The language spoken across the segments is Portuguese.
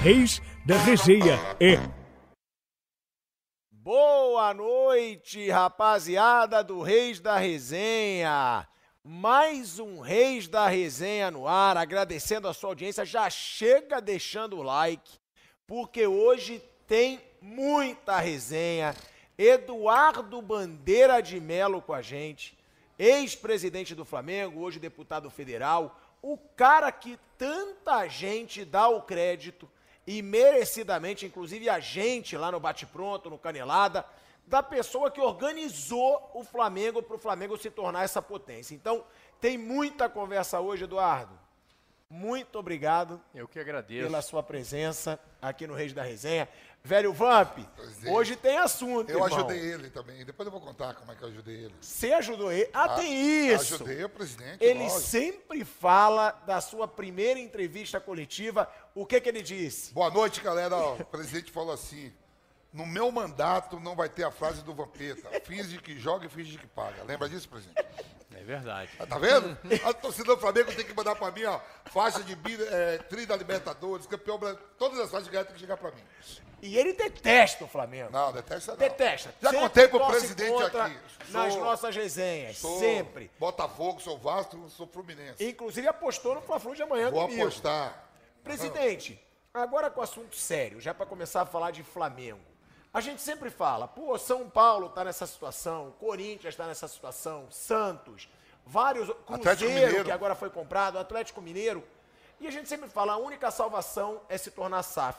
Reis da Resenha é Boa noite, rapaziada do Reis da Resenha. Mais um Reis da Resenha no ar, agradecendo a sua audiência. Já chega deixando o like, porque hoje tem muita resenha. Eduardo Bandeira de Melo com a gente, ex-presidente do Flamengo, hoje deputado federal, o cara que tanta gente dá o crédito e merecidamente, inclusive a gente lá no Bate Pronto, no Canelada, da pessoa que organizou o Flamengo para o Flamengo se tornar essa potência. Então, tem muita conversa hoje, Eduardo. Muito obrigado. Eu que agradeço. Pela sua presença aqui no Reis da Resenha. Velho Vamp, é. hoje tem assunto. Eu irmão. ajudei ele também. Depois eu vou contar como é que eu ajudei ele. Você ajudou ele? Ah, tem isso. Ajudei o presidente. Ele lógico. sempre fala da sua primeira entrevista coletiva. O que, que ele disse? Boa noite, galera. O presidente falou assim: no meu mandato não vai ter a frase do Vampeta. Finge que joga e finge que paga. Lembra disso, presidente? É verdade. Ah, Tá vendo? A torcida do Flamengo tem que mandar pra mim, ó, faixa de é, tri da Libertadores, campeão brasileiro. Todas as faixas de tem que chegar pra mim. E ele detesta o Flamengo. Não, detesta não. Detesta. Já Sempre contei pro presidente aqui. Nas Sou- nossas resenhas. Sou Sempre. Botafogo, sou Vasco, sou Fluminense. Inclusive apostou no Fla-Flu de amanhã Vou comigo. apostar. Presidente, agora com assunto sério, já para começar a falar de Flamengo. A gente sempre fala, pô, São Paulo tá nessa situação, Corinthians tá nessa situação, Santos, vários, Cruzeiro, Mineiro. que agora foi comprado, Atlético Mineiro. E a gente sempre fala, a única salvação é se tornar SAF.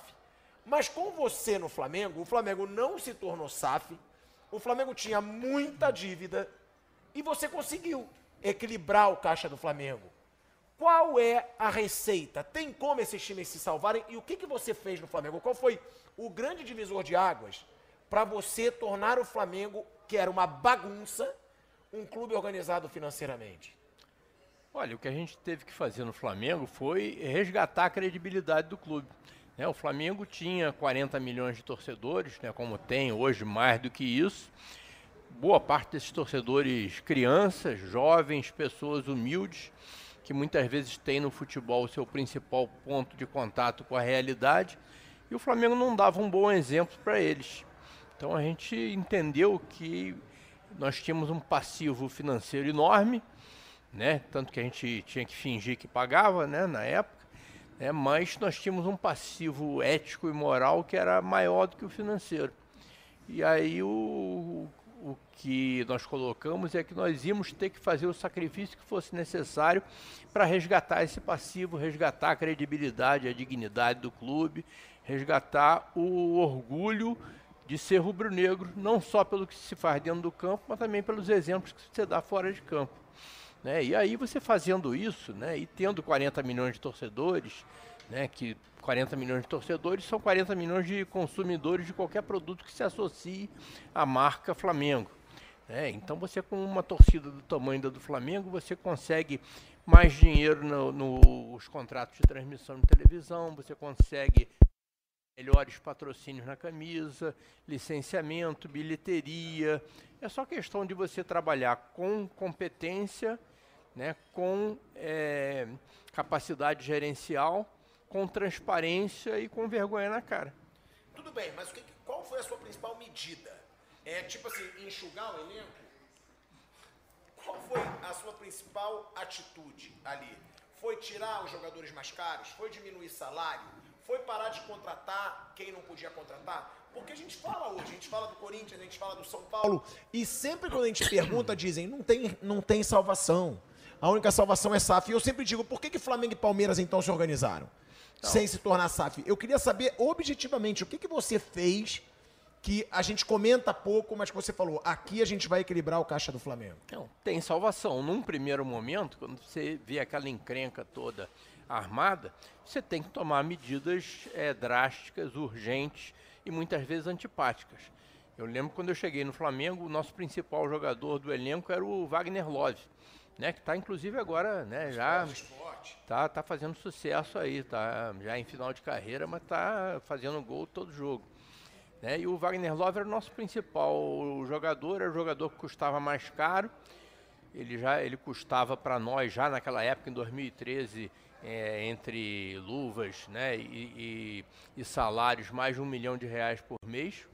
Mas com você no Flamengo, o Flamengo não se tornou SAF, o Flamengo tinha muita dívida e você conseguiu equilibrar o caixa do Flamengo. Qual é a receita? Tem como esses times se salvarem? E o que, que você fez no Flamengo? Qual foi o grande divisor de águas para você tornar o Flamengo, que era uma bagunça, um clube organizado financeiramente? Olha, o que a gente teve que fazer no Flamengo foi resgatar a credibilidade do clube. né? o Flamengo tinha 40 milhões de torcedores, né, como tem hoje mais do que isso. Boa parte desses torcedores crianças, jovens, pessoas humildes, que muitas vezes têm no futebol o seu principal ponto de contato com a realidade. E o Flamengo não dava um bom exemplo para eles. Então a gente entendeu que nós tínhamos um passivo financeiro enorme, né? Tanto que a gente tinha que fingir que pagava, né? Na época, né? Mas nós tínhamos um passivo ético e moral que era maior do que o financeiro. E aí o, o que nós colocamos é que nós íamos ter que fazer o sacrifício que fosse necessário para resgatar esse passivo, resgatar a credibilidade, a dignidade do clube, resgatar o orgulho de ser rubro-negro, não só pelo que se faz dentro do campo, mas também pelos exemplos que você dá fora de campo. Né? E aí você fazendo isso, né, e tendo 40 milhões de torcedores, né, que 40 milhões de torcedores são 40 milhões de consumidores de qualquer produto que se associe à marca Flamengo. né? Então você com uma torcida do tamanho da do Flamengo, você consegue mais dinheiro no- nos contratos de transmissão de televisão, você consegue melhores patrocínios na camisa, licenciamento, bilheteria. É só questão de você trabalhar com competência, né, com eh, capacidade gerencial, com transparência e com vergonha na cara. Tudo bem, mas que- qual foi a sua principal medida? É tipo assim, enxugar o elenco? Qual foi a sua principal atitude ali? Foi tirar os jogadores mais caros? Foi diminuir salário? Foi parar de contratar quem não podia contratar? Porque a gente fala hoje, a gente fala do Corinthians, a gente fala do São Paulo, e sempre quando a gente pergunta, dizem, não tem, não tem salvação. A única salvação é SAF. E eu sempre digo, por que, que Flamengo e Palmeiras então se organizaram? Sem se tornar SAF. Eu queria saber objetivamente o que, que você fez que a gente comenta pouco, mas que você falou, aqui a gente vai equilibrar o caixa do Flamengo? Não, tem salvação. Num primeiro momento, quando você vê aquela encrenca toda armada, você tem que tomar medidas é, drásticas, urgentes e muitas vezes antipáticas. Eu lembro quando eu cheguei no Flamengo, o nosso principal jogador do elenco era o Wagner Love, né, que está inclusive agora, né, já tá, tá fazendo sucesso aí, tá já em final de carreira, mas tá fazendo gol todo jogo. Né? E o Wagner Love era o nosso principal jogador, era o jogador que custava mais caro. Ele já ele custava para nós já naquela época, em 2013, é, entre luvas né, e, e, e, salários, mais de um milhão de reais por mês.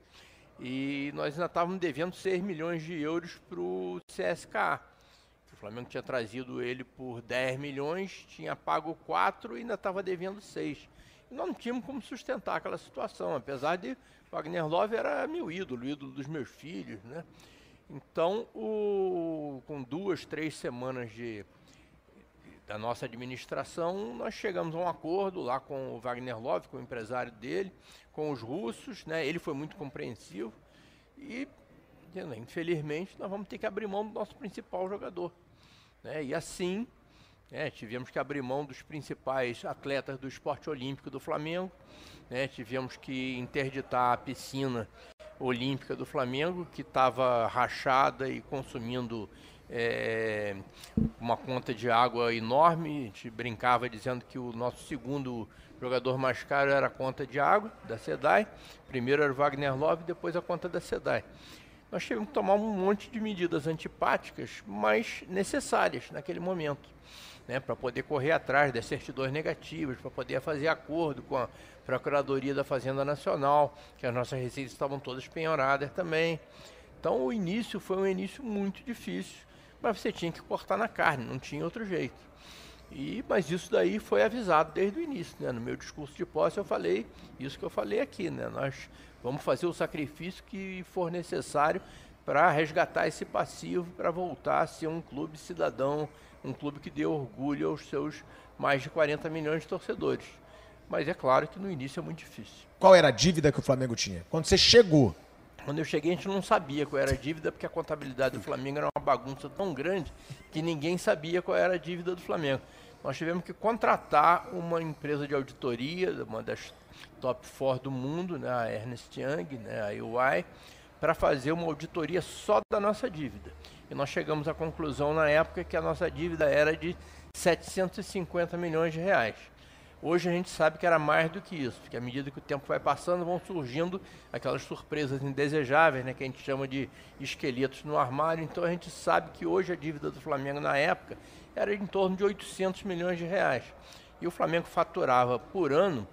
E nós ainda estávamos devendo 6 milhões de euros para o CSKA. O Flamengo tinha trazido ele por 10 milhões, tinha pago 4 e ainda estava devendo 6. E nós não tínhamos como sustentar aquela situação, apesar de Wagner Love era meu ídolo, ídolo dos meus filhos, né? Então, o, com duas, três semanas de, da nossa administração, nós chegamos a um acordo lá com o Wagner Love, com o empresário dele, com os russos, né? Ele foi muito compreensivo e, infelizmente, nós vamos ter que abrir mão do nosso principal jogador, né? E assim, né, tivemos que abrir mão dos principais atletas do esporte olímpico do Flamengo, né, tivemos que interditar a piscina olímpica do Flamengo, que estava rachada e consumindo é, uma conta de água enorme. A gente brincava dizendo que o nosso segundo jogador mais caro era a conta de água da SEDAI. Primeiro era o Wagner Love, depois a conta da SEDAI. Nós tivemos que tomar um monte de medidas antipáticas, mas necessárias naquele momento. Né, para poder correr atrás das certidões negativas, para poder fazer acordo com a Procuradoria da Fazenda Nacional, que as nossas receitas estavam todas penhoradas também. Então o início foi um início muito difícil, mas você tinha que cortar na carne, não tinha outro jeito. E, mas isso daí foi avisado desde o início. Né? No meu discurso de posse eu falei isso que eu falei aqui. Né? Nós vamos fazer o sacrifício que for necessário para resgatar esse passivo, para voltar a ser um clube cidadão, um clube que dê orgulho aos seus mais de 40 milhões de torcedores. Mas é claro que no início é muito difícil. Qual era a dívida que o Flamengo tinha? Quando você chegou? Quando eu cheguei, a gente não sabia qual era a dívida, porque a contabilidade do Flamengo era uma bagunça tão grande que ninguém sabia qual era a dívida do Flamengo. Nós tivemos que contratar uma empresa de auditoria, uma das top 4 do mundo, né, a Ernest Young, né, a UI, para fazer uma auditoria só da nossa dívida. E nós chegamos à conclusão na época que a nossa dívida era de 750 milhões de reais. Hoje a gente sabe que era mais do que isso, porque à medida que o tempo vai passando, vão surgindo aquelas surpresas indesejáveis, né, que a gente chama de esqueletos no armário. Então a gente sabe que hoje a dívida do Flamengo na época era em torno de 800 milhões de reais. E o Flamengo faturava por ano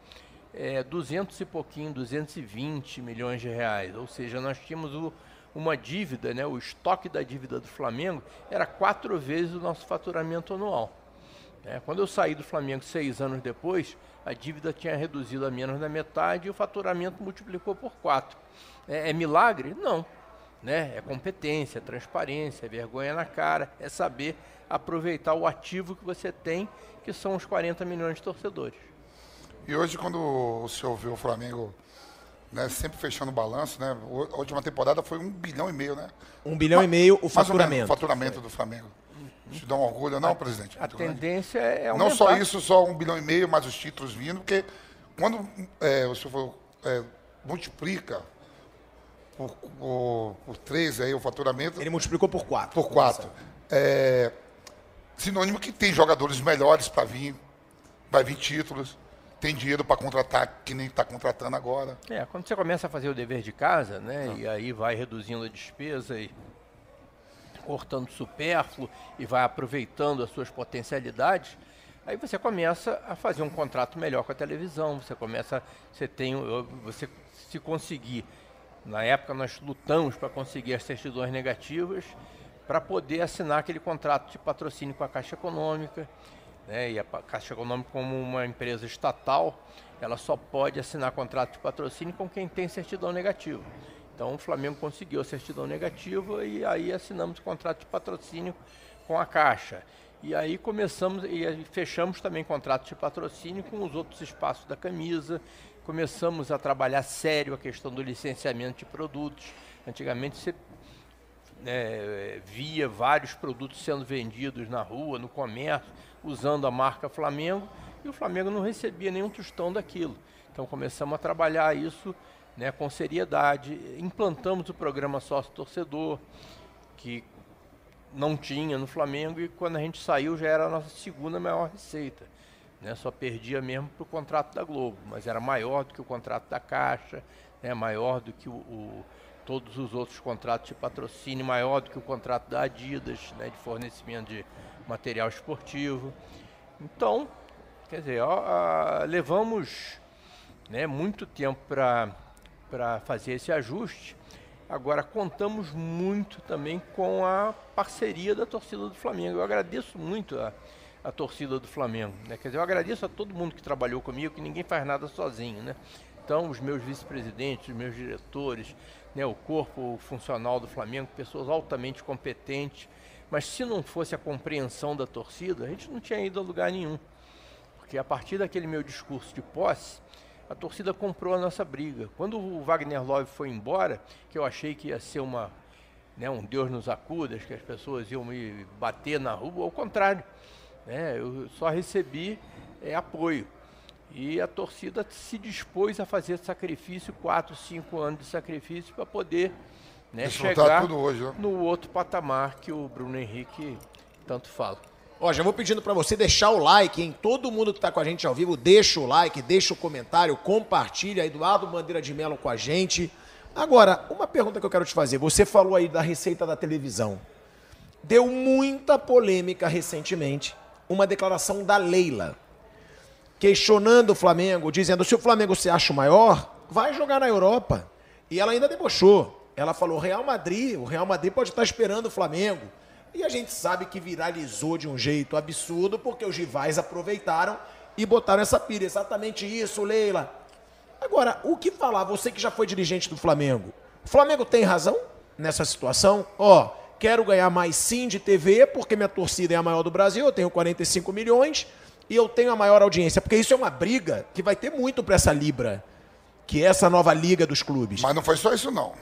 é, 200 e pouquinho, 220 milhões de reais. Ou seja, nós tínhamos o, uma dívida, né, o estoque da dívida do Flamengo era quatro vezes o nosso faturamento anual. É, quando eu saí do Flamengo seis anos depois, a dívida tinha reduzido a menos da metade e o faturamento multiplicou por quatro. É, é milagre? Não. Né? É competência, é transparência, é vergonha na cara, é saber aproveitar o ativo que você tem, que são os 40 milhões de torcedores. E hoje, quando o senhor vê o Flamengo né, sempre fechando o balanço, né? A última temporada foi um bilhão e meio, né? Um bilhão Ma e meio o faturamento. o faturamento do Flamengo. Te dá um orgulho, não, a, presidente? A tendência é aumentar. Não só isso, só um bilhão e meio, mas os títulos vindo, porque quando é, o senhor é, multiplica por, por, por três aí o faturamento... Ele multiplicou por quatro. Por quatro. É, sinônimo que tem jogadores melhores para vir, vai vir títulos, tem dinheiro para contratar que nem está contratando agora. É, quando você começa a fazer o dever de casa, né, ah. e aí vai reduzindo a despesa e cortando supérfluo e vai aproveitando as suas potencialidades, aí você começa a fazer um contrato melhor com a televisão, você começa, você tem, você se conseguir, na época nós lutamos para conseguir as certidões negativas, para poder assinar aquele contrato de patrocínio com a Caixa Econômica, né, e a Caixa Econômica como uma empresa estatal, ela só pode assinar contrato de patrocínio com quem tem certidão negativa. Então o Flamengo conseguiu a certidão negativa e aí assinamos o contrato de patrocínio com a Caixa. E aí começamos e fechamos também contratos de patrocínio com os outros espaços da camisa. Começamos a trabalhar sério a questão do licenciamento de produtos. Antigamente você né, via vários produtos sendo vendidos na rua, no comércio, usando a marca Flamengo, e o Flamengo não recebia nenhum tostão daquilo. Então começamos a trabalhar isso né, com seriedade. Implantamos o programa sócio-torcedor, que não tinha no Flamengo, e quando a gente saiu já era a nossa segunda maior receita. Né, só perdia mesmo para o contrato da Globo, mas era maior do que o contrato da Caixa, né, maior do que o, o, todos os outros contratos de patrocínio, maior do que o contrato da Adidas, né, de fornecimento de material esportivo. Então, quer dizer, ó, a, levamos né, muito tempo para fazer esse ajuste. Agora, contamos muito também com a parceria da torcida do Flamengo. Eu agradeço muito a, a torcida do Flamengo. Né? Quer dizer, eu agradeço a todo mundo que trabalhou comigo, que ninguém faz nada sozinho. Né? Então, os meus vice-presidentes, os meus diretores, né, o corpo funcional do Flamengo, pessoas altamente competentes. Mas se não fosse a compreensão da torcida, a gente não tinha ido a lugar nenhum. Porque a partir daquele meu discurso de posse, a torcida comprou a nossa briga. Quando o Wagner Love foi embora, que eu achei que ia ser uma, né, um Deus nos acuda, que as pessoas iam me bater na rua, ao contrário. Né, eu só recebi é, apoio. E a torcida se dispôs a fazer sacrifício, quatro, cinco anos de sacrifício, para poder né, chegar hoje, né? no outro patamar que o Bruno Henrique tanto fala. Ó, já vou pedindo para você deixar o like, hein? Todo mundo que tá com a gente ao vivo, deixa o like, deixa o comentário, compartilha. Eduardo Bandeira de Melo com a gente. Agora, uma pergunta que eu quero te fazer. Você falou aí da receita da televisão. Deu muita polêmica recentemente uma declaração da Leila, questionando o Flamengo, dizendo: se o Flamengo se acha o maior, vai jogar na Europa. E ela ainda debochou. Ela falou: Real Madrid, o Real Madrid pode estar esperando o Flamengo. E a gente sabe que viralizou de um jeito absurdo, porque os rivais aproveitaram e botaram essa pilha. Exatamente isso, Leila. Agora, o que falar, você que já foi dirigente do Flamengo? O Flamengo tem razão nessa situação? Ó, quero ganhar mais sim de TV, porque minha torcida é a maior do Brasil, eu tenho 45 milhões e eu tenho a maior audiência. Porque isso é uma briga que vai ter muito para essa Libra, que é essa nova liga dos clubes. Mas não foi só isso, não.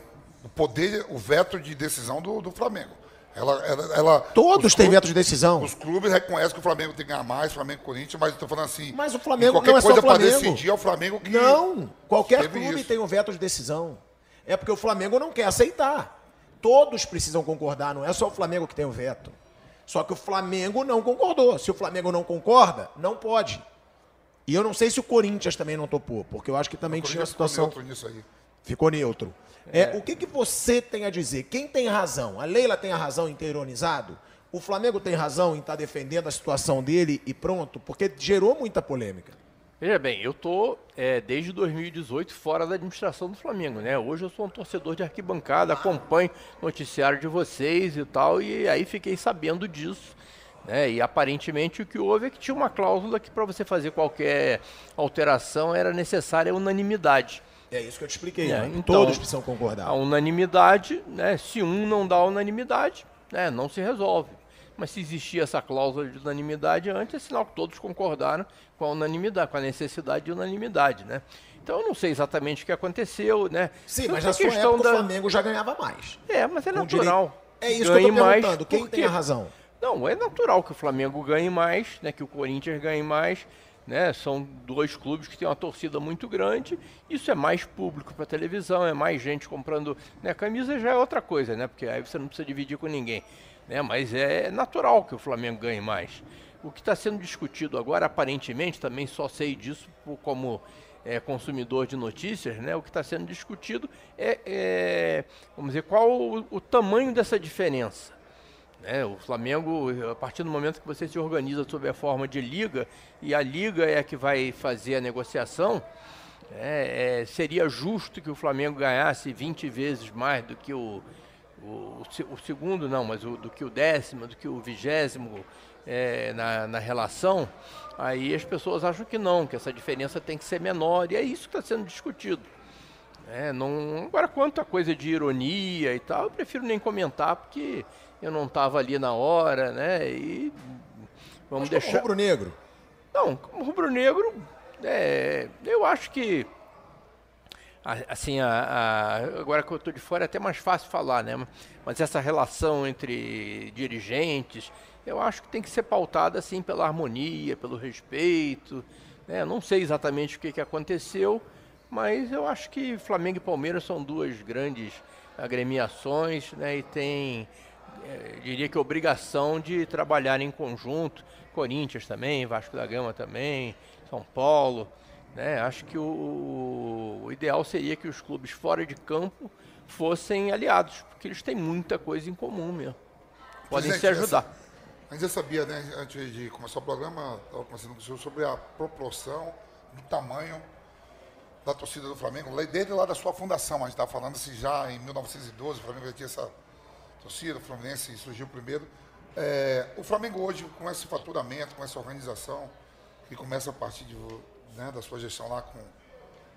O poder, o veto de decisão do, do Flamengo. Ela, ela, ela Todos têm veto de decisão. Os clubes reconhecem que o Flamengo tem que ganhar mais, Flamengo e Corinthians, mas eu estou falando assim. Mas o Flamengo não é só o Flamengo. decidir é o Flamengo que. Não, qualquer clube isso. tem um veto de decisão. É porque o Flamengo não quer aceitar. Todos precisam concordar, não é só o Flamengo que tem o veto. Só que o Flamengo não concordou. Se o Flamengo não concorda, não pode. E eu não sei se o Corinthians também não topou, porque eu acho que também tinha a situação. Ficou neutro nisso aí. Ficou neutro. É, é. O que, que você tem a dizer? Quem tem razão? A Leila tem a razão em ter ironizado? O Flamengo tem razão em estar tá defendendo a situação dele e pronto? Porque gerou muita polêmica. Veja bem, eu estou é, desde 2018 fora da administração do Flamengo, né? Hoje eu sou um torcedor de arquibancada, acompanho noticiário de vocês e tal, e aí fiquei sabendo disso. Né? E aparentemente o que houve é que tinha uma cláusula que para você fazer qualquer alteração era necessária unanimidade. É isso que eu te expliquei. É, né? então, Todos precisam concordar. A unanimidade, né? Se um não dá unanimidade, né? Não se resolve. Mas se existia essa cláusula de unanimidade antes, é sinal que todos concordaram com a unanimidade, com a necessidade de unanimidade, né? Então eu não sei exatamente o que aconteceu, né? Sim, mas na sua questão época da... o Flamengo já ganhava mais. É, mas é natural. É isso ganhe que eu tô perguntando. Quem tem a razão? Não, é natural que o Flamengo ganhe mais, né? Que o Corinthians ganhe mais né? São dois clubes que têm uma torcida muito grande. Isso é mais público para televisão, é mais gente comprando. Né? Camisa já é outra coisa, né? Porque aí você não precisa dividir com ninguém. Né? Mas é natural que o Flamengo ganhe mais. O que está sendo discutido agora, aparentemente, também só sei disso como é, consumidor de notícias, né? O que está sendo discutido é, é, vamos dizer, qual o, o tamanho dessa diferença. Né? O Flamengo, a partir do momento que você se organiza sob a forma de liga, e a liga é a que vai fazer a negociação, é, é, seria justo que o Flamengo ganhasse 20 vezes mais do que o, o, o segundo, não, mas o, do que o décimo, do que o vigésimo é, na, na relação. Aí as pessoas acham que não, que essa diferença tem que ser menor, e é isso que está sendo discutido. É, não, agora, quanto a coisa de ironia e tal, eu prefiro nem comentar, porque eu não estava ali na hora, né? E Vamos Mas deixar. rubro-negro. Não, como rubro-negro, é, eu acho que. Assim, a- a- agora que eu estou de fora é até mais fácil falar, né? Mas essa relação entre dirigentes, eu acho que tem que ser pautada assim pela harmonia, pelo respeito. Né? Não sei exatamente o que, que aconteceu, mas eu acho que Flamengo e Palmeiras são duas grandes agremiações, né? E tem, diria que obrigação de trabalhar em conjunto. Corinthians também, Vasco da Gama também, São Paulo. Né? Acho que o, o ideal seria que os clubes fora de campo fossem aliados, porque eles têm muita coisa em comum mesmo. Podem Presidente, se ajudar. A gente já sabia, né, antes de começar o programa, estava conversando com o senhor sobre a proporção do tamanho da torcida do Flamengo, desde lá da sua fundação, a gente estava falando se já em 1912 o Flamengo já tinha essa torcida, o Fluminense surgiu primeiro. É, o Flamengo hoje, com esse faturamento, com essa organização, que começa a partir de, né, da sua gestão lá com,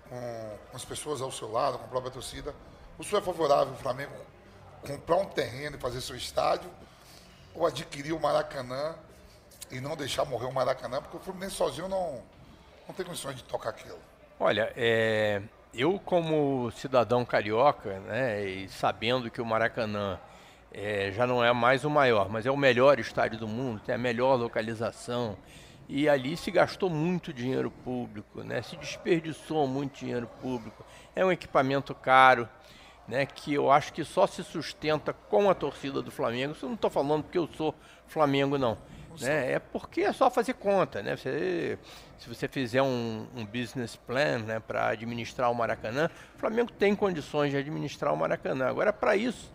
com, com as pessoas ao seu lado, com a própria torcida, o senhor é favorável ao Flamengo comprar um terreno e fazer seu estádio ou adquirir o Maracanã e não deixar morrer o Maracanã, porque o Fluminense sozinho não, não tem condições de tocar aquilo. Olha, é, eu como cidadão carioca, né, e sabendo que o Maracanã é, já não é mais o maior, mas é o melhor estádio do mundo, tem a melhor localização, e ali se gastou muito dinheiro público, né, se desperdiçou muito dinheiro público, é um equipamento caro, né, que eu acho que só se sustenta com a torcida do Flamengo. Isso eu não estou falando porque eu sou Flamengo, não. Né? É porque é só fazer conta. Né? Você, se você fizer um, um business plan né, para administrar o Maracanã, o Flamengo tem condições de administrar o Maracanã. Agora, para isso,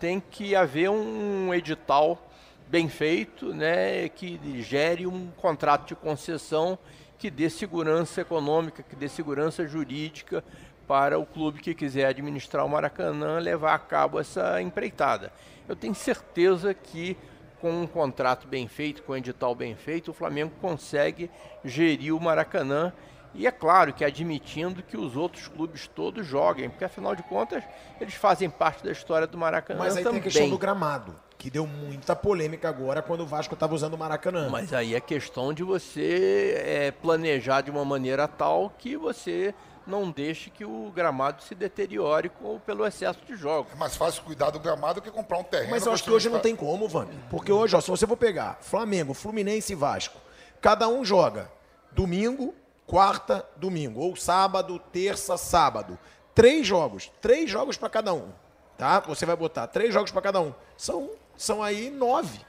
tem que haver um edital bem feito, né, que gere um contrato de concessão que dê segurança econômica, que dê segurança jurídica para o clube que quiser administrar o Maracanã levar a cabo essa empreitada. Eu tenho certeza que com um contrato bem feito, com um edital bem feito, o Flamengo consegue gerir o Maracanã e é claro que admitindo que os outros clubes todos joguem, porque afinal de contas eles fazem parte da história do Maracanã Mas aí também. tem a questão do gramado, que deu muita polêmica agora quando o Vasco estava usando o Maracanã. Mas aí é questão de você é, planejar de uma maneira tal que você não deixe que o gramado se deteriore com, pelo excesso de jogos. É mais fácil cuidar do gramado que comprar um terreno. Mas eu acho que hoje um não tem como, Vani. Porque hoje, ó, se você for pegar Flamengo, Fluminense e Vasco, cada um joga domingo, quarta, domingo. Ou sábado, terça, sábado. Três jogos. Três jogos para cada um. Tá? Você vai botar três jogos para cada um. São, são aí nove.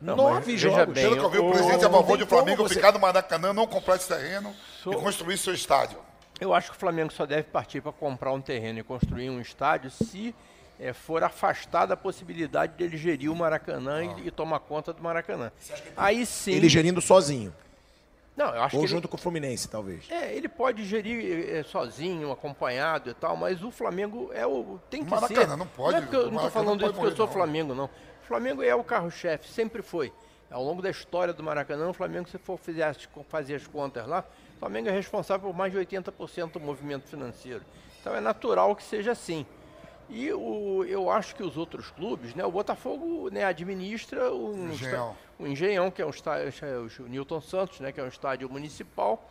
Não, nove jogos. bem, Pelo que eu vi, o presidente é a não favor tem de o Flamengo você- ficar no Maracanã, não comprar esse terreno Sou- e construir seu estádio. Eu acho que o Flamengo só deve partir para comprar um terreno e construir um estádio se eh, for afastada a possibilidade dele gerir o Maracanã e, e tomar conta do Maracanã. Aí sim. Ele gerindo sozinho. Não, eu acho Ou junto ele, com o Fluminense, talvez. é, ele pode gerir eh, sozinho, acompanhado e tal, mas o Flamengo é o tem que Maracanã ser. não pode, Não é eu não estou falando não isso porque eu sou não. Flamengo, não. O Flamengo é o carro-chefe, sempre foi. Ao longo da história do Maracanã, o Flamengo, se for fizer as- fazer as contas lá, o Flamengo é responsável por mais de 80% do movimento financeiro. Então é natural que seja assim. E o, eu acho que os outros clubes, né, o Botafogo né, administra um Engenhão. O Engenhão, que é um estádio, o Newton Santos, né, que é um estádio municipal,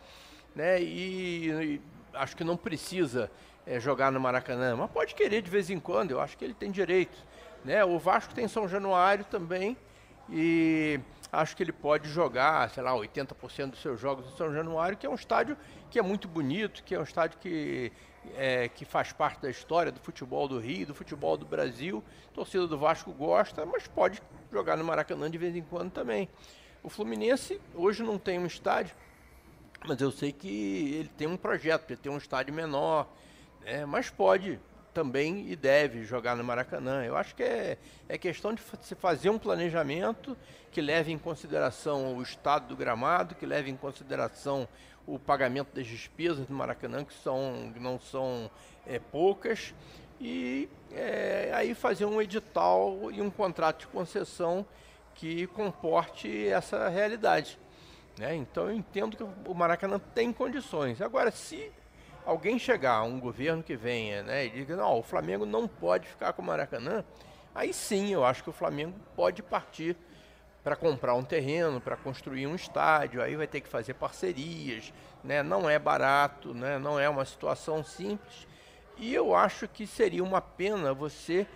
né, e, e acho que não precisa eh, jogar no Maracanã, mas pode querer de vez em quando, eu acho que ele tem direito. Né? O Vasco tem São Januário também, e acho que ele pode jogar, sei lá, 80% dos seus jogos no São Januário, que é um estádio que é muito bonito, que é um estádio que, é, que faz parte da história do futebol do Rio, do futebol do Brasil. Torcida do Vasco gosta, mas pode jogar no Maracanã de vez em quando também. O Fluminense hoje não tem um estádio, mas eu sei que ele tem um projeto, ele tem um estádio menor, né? mas pode também e deve jogar no Maracanã. Eu acho que é, é questão de se fazer um planejamento que leve em consideração o estado do gramado, que leve em consideração o pagamento das despesas do Maracanã, que são, não são é, poucas, e é, aí fazer um edital e um contrato de concessão que comporte essa realidade. né? Então eu entendo que o Maracanã tem condições. Agora, se alguém chegar, um governo que venha, né, e diga, não, o Flamengo não pode ficar com o Maracanã, aí sim eu acho que o Flamengo pode partir para comprar um terreno, para construir um estádio, aí vai ter que fazer parcerias, né? não é barato, né? não é uma situação simples. E eu acho que seria uma pena você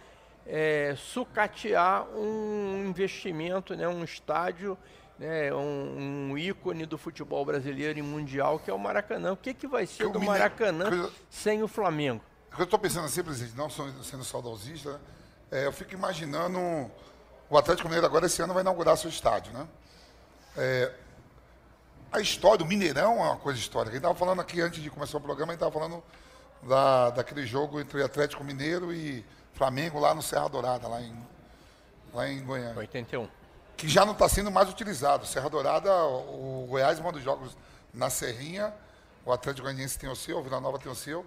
é, sucatear um investimento, né? um estádio, né? um, um, ícone do futebol brasileiro e mundial, que é o Maracanã. O que, que vai ser do Maracanã sem o Flamengo? Eu estou pensando assim, presidente, não sendo saudosista, né? é, eu fico imaginando o Atlético Mineiro agora esse ano vai inaugurar seu estádio, né? É, a história do Mineirão é uma coisa histórica. A gente estava falando aqui antes de começar o programa, a gente estava falando da, daquele jogo entre Atlético Mineiro e Flamengo lá no Serra Dourada, lá em, lá em Goiânia. 81. Que já não está sendo mais utilizado. Serra Dourada, o Goiás manda os jogos na Serrinha, o Atlético Goianiense tem o seu, o Vila Nova tem o seu.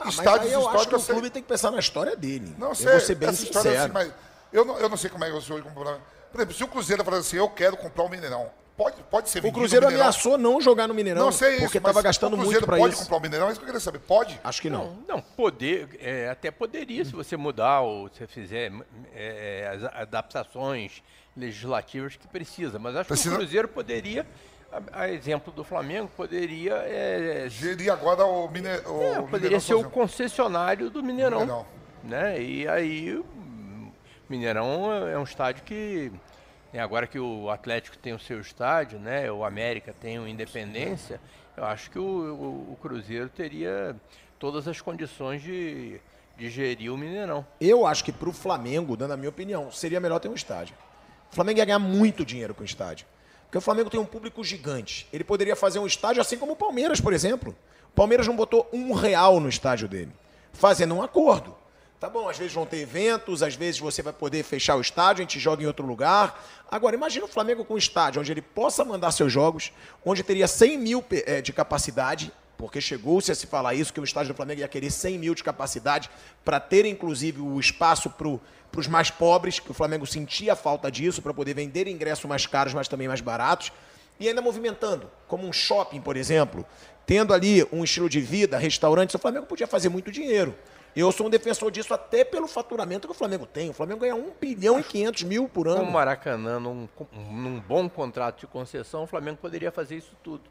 Ah, Estádios mas eu acho que o clube tem que pensar na história dele. Não sei, eu vou ser bem sincero. Assim, mas eu não, eu não sei como é que eu sou. Por exemplo, se o Cruzeiro falar assim, eu quero comprar o um Mineirão, pode, pode ser O Cruzeiro ameaçou não jogar no Mineirão. Não sei Porque estava gastando muito para isso. pode comprar o Mineirão? É isso que eu queria saber. Pode? Acho que não. Não, não poder, é, até poderia, se você mudar ou se fizer é, as adaptações legislativas que precisa. Mas acho precisa... que o Cruzeiro poderia a, a, exemplo do Flamengo, poderia. É, Gerir agora o, Mine, o é, Poderia ser o concessionário do Mineirão. Mineirão. Né? E aí Mineirão é um estádio que, né, agora que o Atlético tem o seu estádio, né, o América tem o Independência, eu acho que o, o, o Cruzeiro teria todas as condições de, de gerir o Mineirão. Eu acho que para o Flamengo, dando a minha opinião, seria melhor ter um estádio. O Flamengo ia ganhar muito dinheiro com o estádio. Porque o Flamengo tem um público gigante. Ele poderia fazer um estádio assim como o Palmeiras, por exemplo. O Palmeiras não botou um real no estádio dele. Fazendo um acordo. Tá bom, às vezes vão ter eventos, às vezes você vai poder fechar o estádio, a gente joga em outro lugar. Agora, imagina o Flamengo com um estádio onde ele possa mandar seus jogos, onde teria 100 mil é, de capacidade, porque chegou-se a se falar isso, que o estádio do Flamengo ia querer 100 mil de capacidade, para ter inclusive o espaço para os mais pobres, que o Flamengo sentia falta disso, para poder vender ingressos mais caros, mas também mais baratos. E ainda movimentando, como um shopping, por exemplo, tendo ali um estilo de vida, restaurantes, o Flamengo podia fazer muito dinheiro. Eu sou um defensor disso até pelo faturamento que o Flamengo tem. O Flamengo ganha 1 bilhão e 500 mil por ano. Com o Maracanã, num, num bom contrato de concessão, o Flamengo poderia fazer isso tudo.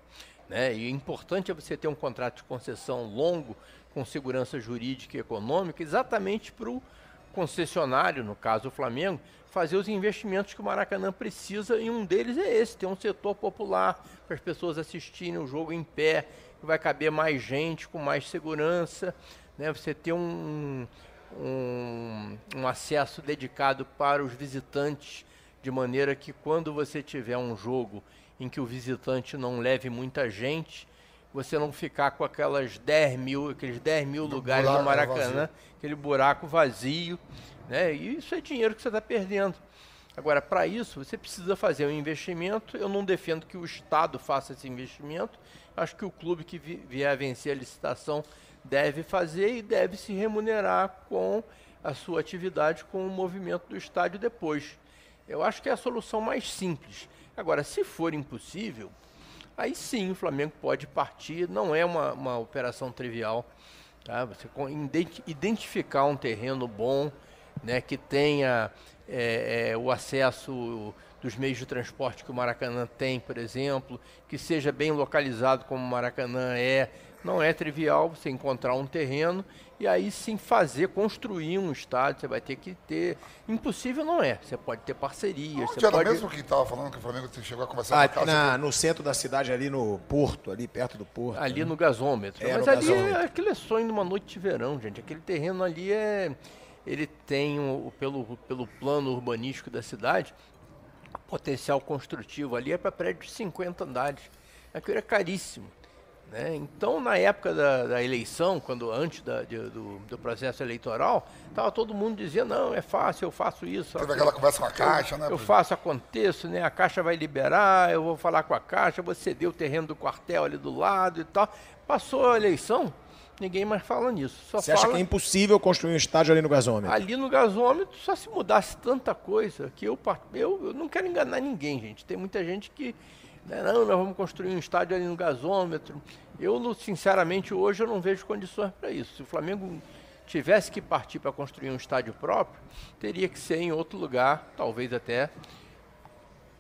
Né? E o importante é você ter um contrato de concessão longo, com segurança jurídica e econômica, exatamente para o concessionário, no caso o Flamengo, fazer os investimentos que o Maracanã precisa, e um deles é esse, ter um setor popular para as pessoas assistirem o jogo em pé, que vai caber mais gente, com mais segurança né, você ter um, um, um acesso dedicado para os visitantes, de maneira que quando você tiver um jogo em que o visitante não leve muita gente, você não ficar com aquelas 10 mil, aqueles 10 mil lugares no Maracanã, aquele buraco vazio, né? E isso é dinheiro que você está perdendo. Agora, para isso, você precisa fazer um investimento. Eu não defendo que o Estado faça esse investimento. Acho que o clube que vier a vencer a licitação deve fazer e deve se remunerar com a sua atividade com o movimento do estádio depois. Eu acho que é a solução mais simples. Agora, se for impossível, aí sim o Flamengo pode partir, não é uma, uma operação trivial. Tá? Você identificar um terreno bom, né, que tenha é, é, o acesso dos meios de transporte que o Maracanã tem, por exemplo, que seja bem localizado como o Maracanã é, não é trivial você encontrar um terreno e aí sim fazer, construir um estádio. Você vai ter que ter. Impossível não é. Você pode ter parcerias. Onde você era pode... mesmo que estava falando que o Flamengo chegou a conversar ah, com na, No centro da cidade, ali no Porto, ali perto do Porto. Ali né? no gasômetro. É, Mas ali gasômetro. é aquele sonho de uma noite de verão, gente. Aquele terreno ali é. Ele tem, o, pelo, pelo plano urbanístico da cidade, potencial construtivo ali é para prédio de 50 andares. Aquilo é caríssimo. Né? Então, na época da, da eleição, quando antes da, de, do, do, processo eleitoral, estava todo mundo dizendo, não, é fácil, eu faço isso. Teve aquela conversa com a Caixa, eu, né? Eu faço, aconteço, né? A Caixa vai liberar, eu vou falar com a Caixa, vou ceder o terreno do quartel ali do lado e tal. Passou a eleição, ninguém mais fala nisso. Só Você fala... acha que é impossível construir um estádio ali no gasômetro? Ali no gasômetro, só se mudasse tanta coisa que eu, eu, eu não quero enganar ninguém, gente. Tem muita gente que não, nós vamos construir um estádio ali no gasômetro. Eu, sinceramente, hoje eu não vejo condições para isso. Se o Flamengo tivesse que partir para construir um estádio próprio, teria que ser em outro lugar, talvez até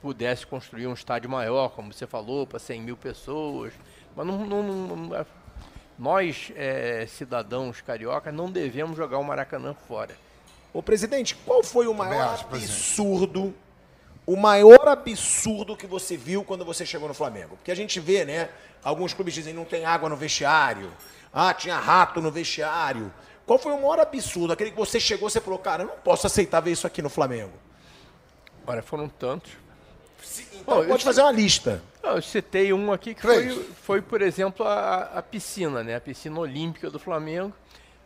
pudesse construir um estádio maior, como você falou, para 100 mil pessoas. Mas não, não- não- é- nós, é, cidadãos cariocas, não devemos jogar o Maracanã fora. Ô, presidente, qual foi o maior acho, presidente. absurdo, o maior absurdo que você viu quando você chegou no Flamengo? Porque a gente vê, né, alguns clubes dizem não tem água no vestiário, ah, tinha rato no vestiário. Qual foi o maior absurdo? Aquele que você chegou você falou, cara, eu não posso aceitar ver isso aqui no Flamengo. Olha, foram tantos. Então, Bom, pode fazer uma lista. Eu citei um aqui que foi, foi, por exemplo, a, a piscina, né? A piscina olímpica do Flamengo.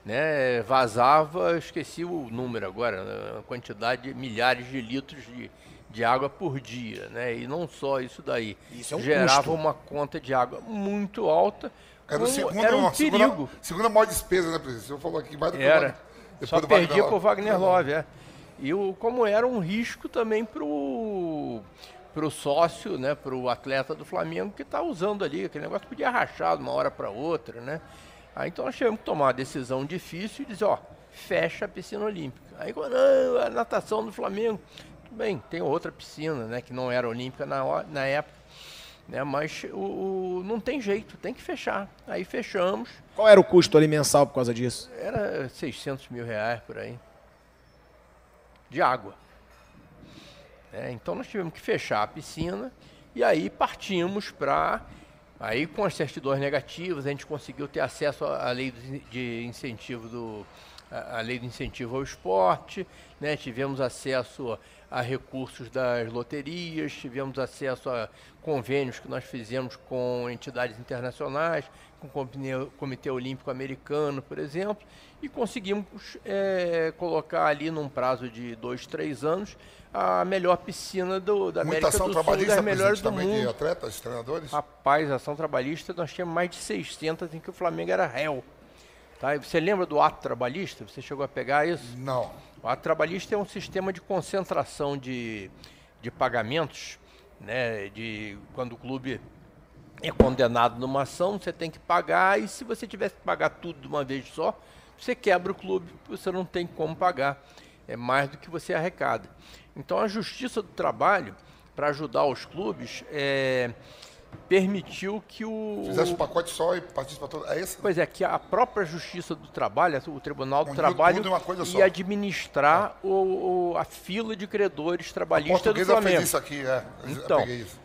Né? Vazava, eu esqueci o número agora, a quantidade de milhares de litros de, de água por dia. Né? E não só isso daí. Isso é um Gerava custo. uma conta de água muito alta. Era, o segundo, era um a segunda, perigo. segunda maior despesa, né, presidente? O senhor falou aqui mais do que o Era. Depois Só do perdia Wagner pro Wagner Love, é. E o, como era um risco também pro, pro sócio, né, pro atleta do Flamengo que tá usando ali, aquele negócio podia rachar de uma hora para outra, né? Aí então nós tivemos que tomar uma decisão difícil e dizer, ó, fecha a piscina olímpica. Aí quando não, a natação do Flamengo, bem, tem outra piscina, né, que não era olímpica na, na época, né, mas o, o- não tem jeito, tem que fechar. Aí fechamos, Qual era o custo ali mensal por causa disso? era 600 mil reais por aí. De água. É, então nós tivemos que fechar a piscina e aí partimos para. Aí com as certidões negativas a gente conseguiu ter acesso à à lei do- de incentivo do. A lei do incentivo ao esporte, né? tivemos acesso a recursos das loterias, tivemos acesso a convênios que nós fizemos com entidades internacionais, com o Comitê- Olímpico Americano, por exemplo, e conseguimos eh, colocar ali num prazo de dois, três anos a melhor piscina do, da Muita América ação do Sul, trabalhista, das melhores do também, de mundo. atletas, treinadores. Rapaz, ação trabalhista, nós tínhamos mais de 600 em que o Flamengo era réu. Tá? E você lembra do ato trabalhista? Você chegou a pegar isso? Não. O ato trabalhista é um sistema de concentração de, de pagamentos, né? De quando o clube é condenado numa ação, você tem que pagar, e se você tivesse que pagar tudo de uma vez só, você quebra o clube, você não tem como pagar. É mais do que você arrecada. Então a Justiça do Trabalho, para ajudar os clubes, é, permitiu que o. Fizesse um pacote só e partisse para todo. É esse? Pois é, que a própria Justiça do Trabalho, o Tribunal do Trabalho, ia administrar o, o- a fila de credores trabalhistas do Flamengo. fez isso aqui, é. Então, isso.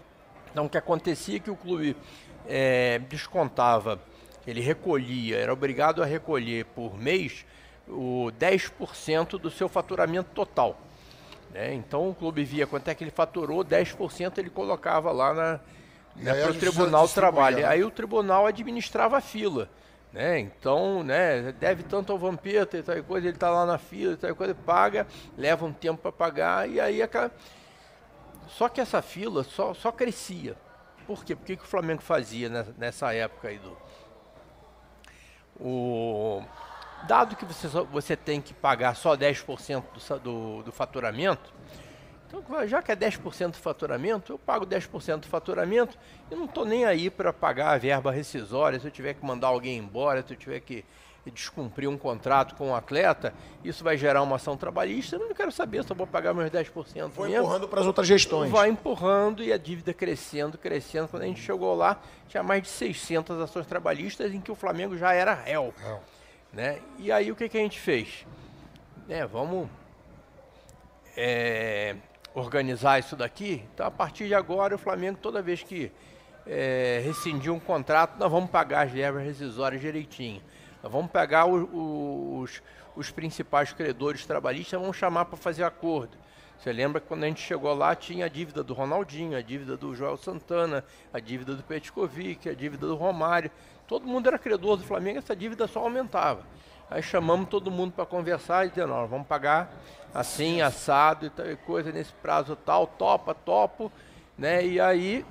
Então, o que acontecia é que o clube eh, descontava, ele recolhia, era obrigado a recolher por mês o 10% do seu faturamento total. né? Então, o clube via quanto é que ele faturou, 10% ele colocava lá na, né, para o Tribunal Trabalho. né? Aí o tribunal administrava a fila. Né? Então, né, deve tanto ao Vampeta e tal coisa, ele está lá na fila e tal coisa, paga, leva um tempo para pagar, e aí aquela, só que essa fila só, só crescia. Por quê? Porque que o Flamengo fazia nessa, época aí do. O, dado que você, só- você tem que pagar só 10% do, do, do faturamento, então já que é 10% do faturamento, eu pago 10% do faturamento e não estou nem aí para pagar a verba rescisória, se eu tiver que mandar alguém embora, se eu tiver que descumprir um contrato com o atleta, isso vai gerar uma ação trabalhista, eu não quero saber eu vou pagar meus 10% Foi mesmo. empurrando para as outras gestões. Vai empurrando e a dívida crescendo, crescendo. Quando a gente chegou lá, tinha mais de 600 ações trabalhistas em que o Flamengo já era réu. Não. Né? E aí o que, que a gente fez? É, vamos é, organizar isso daqui. Então, a partir de agora, o Flamengo, toda vez que é, rescindir um contrato, nós vamos pagar as verbas rescisórias direitinho. Nós vamos pegar o- o- os, os principais credores trabalhistas, vamos chamar para fazer acordo. Você lembra que quando a gente chegou lá, tinha a dívida do Ronaldinho, a dívida do Joel Santana, a dívida do Petkovic, a dívida do Romário. Todo mundo era credor do Flamengo, essa dívida só aumentava. Aí chamamos todo mundo para conversar e dizendo, ó, vamos pagar assim, assado e tal e coisa, nesse prazo tal, topa, topo, né? E aí,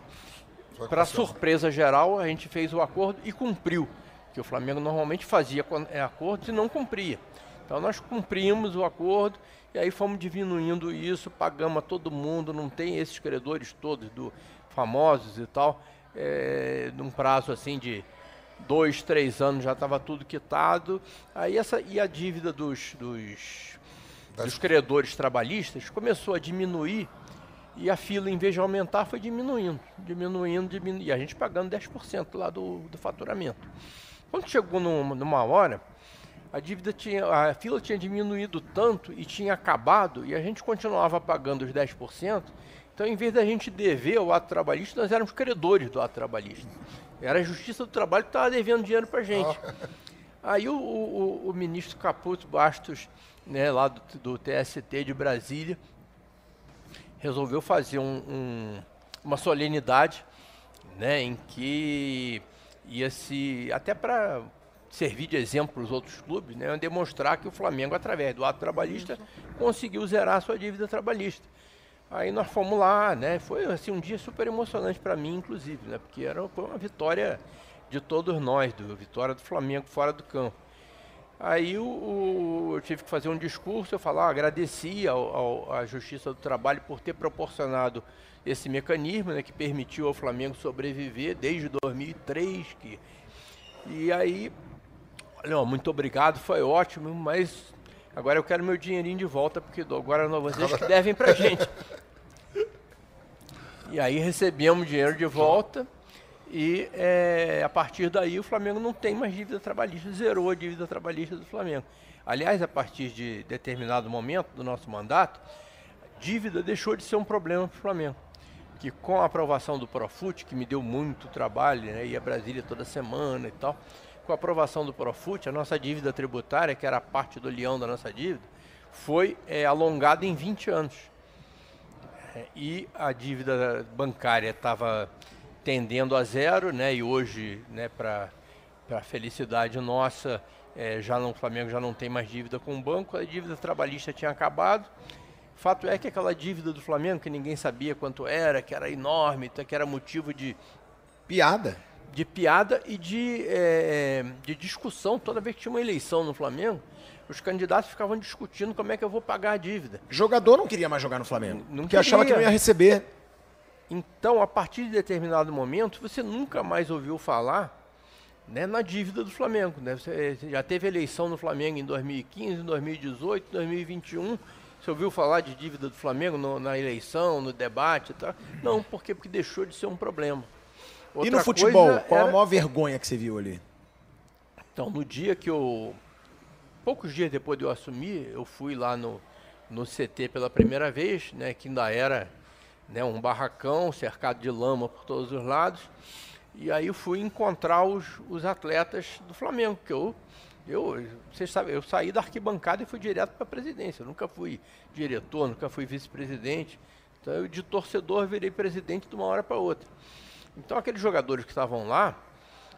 para surpresa geral, a gente fez o acordo e cumpriu. Que o Flamengo normalmente fazia é, acordos e não cumpria. Então nós cumprimos o acordo e aí fomos diminuindo isso, pagamos a todo mundo, não tem esses credores todos do famosos e tal, é, num prazo assim de dois, três anos já estava tudo quitado. Aí essa e a dívida dos, dos, Das- dos credores trabalhistas começou a diminuir E a fila, em vez de aumentar, foi diminuindo, diminuindo, diminuindo. E a gente pagando 10% lá do, do faturamento. Quando chegou numa, numa hora, a dívida tinha, a fila tinha diminuído tanto e tinha acabado, e a gente continuava pagando os 10%. Então, em vez da gente dever ao ato trabalhista, nós éramos credores do ato trabalhista. Era a Justiça do Trabalho que estava devendo dinheiro para a gente. Aí o, o, o, ministro Caputo Bastos, né, lá do, do TST de Brasília, resolveu fazer um, um, uma solenidade né, em que ia se. até para servir de exemplo para os outros clubes, né, demonstrar que o Flamengo, através do ato trabalhista, conseguiu zerar a sua dívida trabalhista. Aí nós fomos lá, né? Foi assim um dia super emocionante para mim, inclusive, né? Porque era foi uma vitória de todos nós, do vitória do Flamengo fora do campo. Aí o, o, eu tive que fazer um discurso, eu falar, agradeci ao, ao, à Justiça do Trabalho por ter proporcionado esse mecanismo né, que permitiu ao Flamengo sobreviver desde 2003. Que, e aí, olha, muito obrigado, foi ótimo, mas agora eu quero meu dinheirinho de volta, porque agora não vocês que devem pra gente. E aí recebemos dinheiro de volta. E é, a partir daí o Flamengo não tem mais dívida trabalhista, zerou a dívida trabalhista do Flamengo. Aliás, a partir de determinado momento do nosso mandato, dívida deixou de ser um problema para o Flamengo. Que com a aprovação do Profut, que me deu muito trabalho, né, ia a Brasília toda semana e tal, com a aprovação do Profut, a nossa dívida tributária, que era parte do leão da nossa dívida, foi é, alongada em 20 anos. É, e a dívida bancária estava tendendo a zero, né? E hoje, né, para a felicidade nossa, é, já não, o Flamengo já não tem mais dívida com o banco, a dívida trabalhista tinha acabado. Fato é que aquela dívida do Flamengo, que ninguém sabia quanto era, que era enorme, que era motivo de piada, de piada e de, é, de discussão toda vez que tinha uma eleição no Flamengo. Os candidatos ficavam discutindo como é que eu vou pagar a dívida. Jogador não queria mais jogar no Flamengo. Não porque queria. achava que não ia receber. Então, a partir de determinado momento, você nunca mais ouviu falar né, na dívida do Flamengo. Né? Você já teve eleição no Flamengo em 2015, 2018, 2021. Você ouviu falar de dívida do Flamengo no, na eleição, no debate? Tá? Não, por quê? Porque deixou de ser um problema. Outra e no futebol, qual era... a maior vergonha que você viu ali? Então, no dia que eu. Poucos dias depois de eu assumir, eu fui lá no, no CT pela primeira vez, né, que ainda era né, um barracão cercado de lama por todos os lados. E aí eu fui encontrar os, os atletas do Flamengo, que eu, eu, vocês sabem, eu saí da arquibancada e fui direto para a presidência. Eu nunca fui diretor, nunca fui vice-presidente. Então eu de torcedor virei presidente de uma hora para outra. Então aqueles jogadores que estavam lá,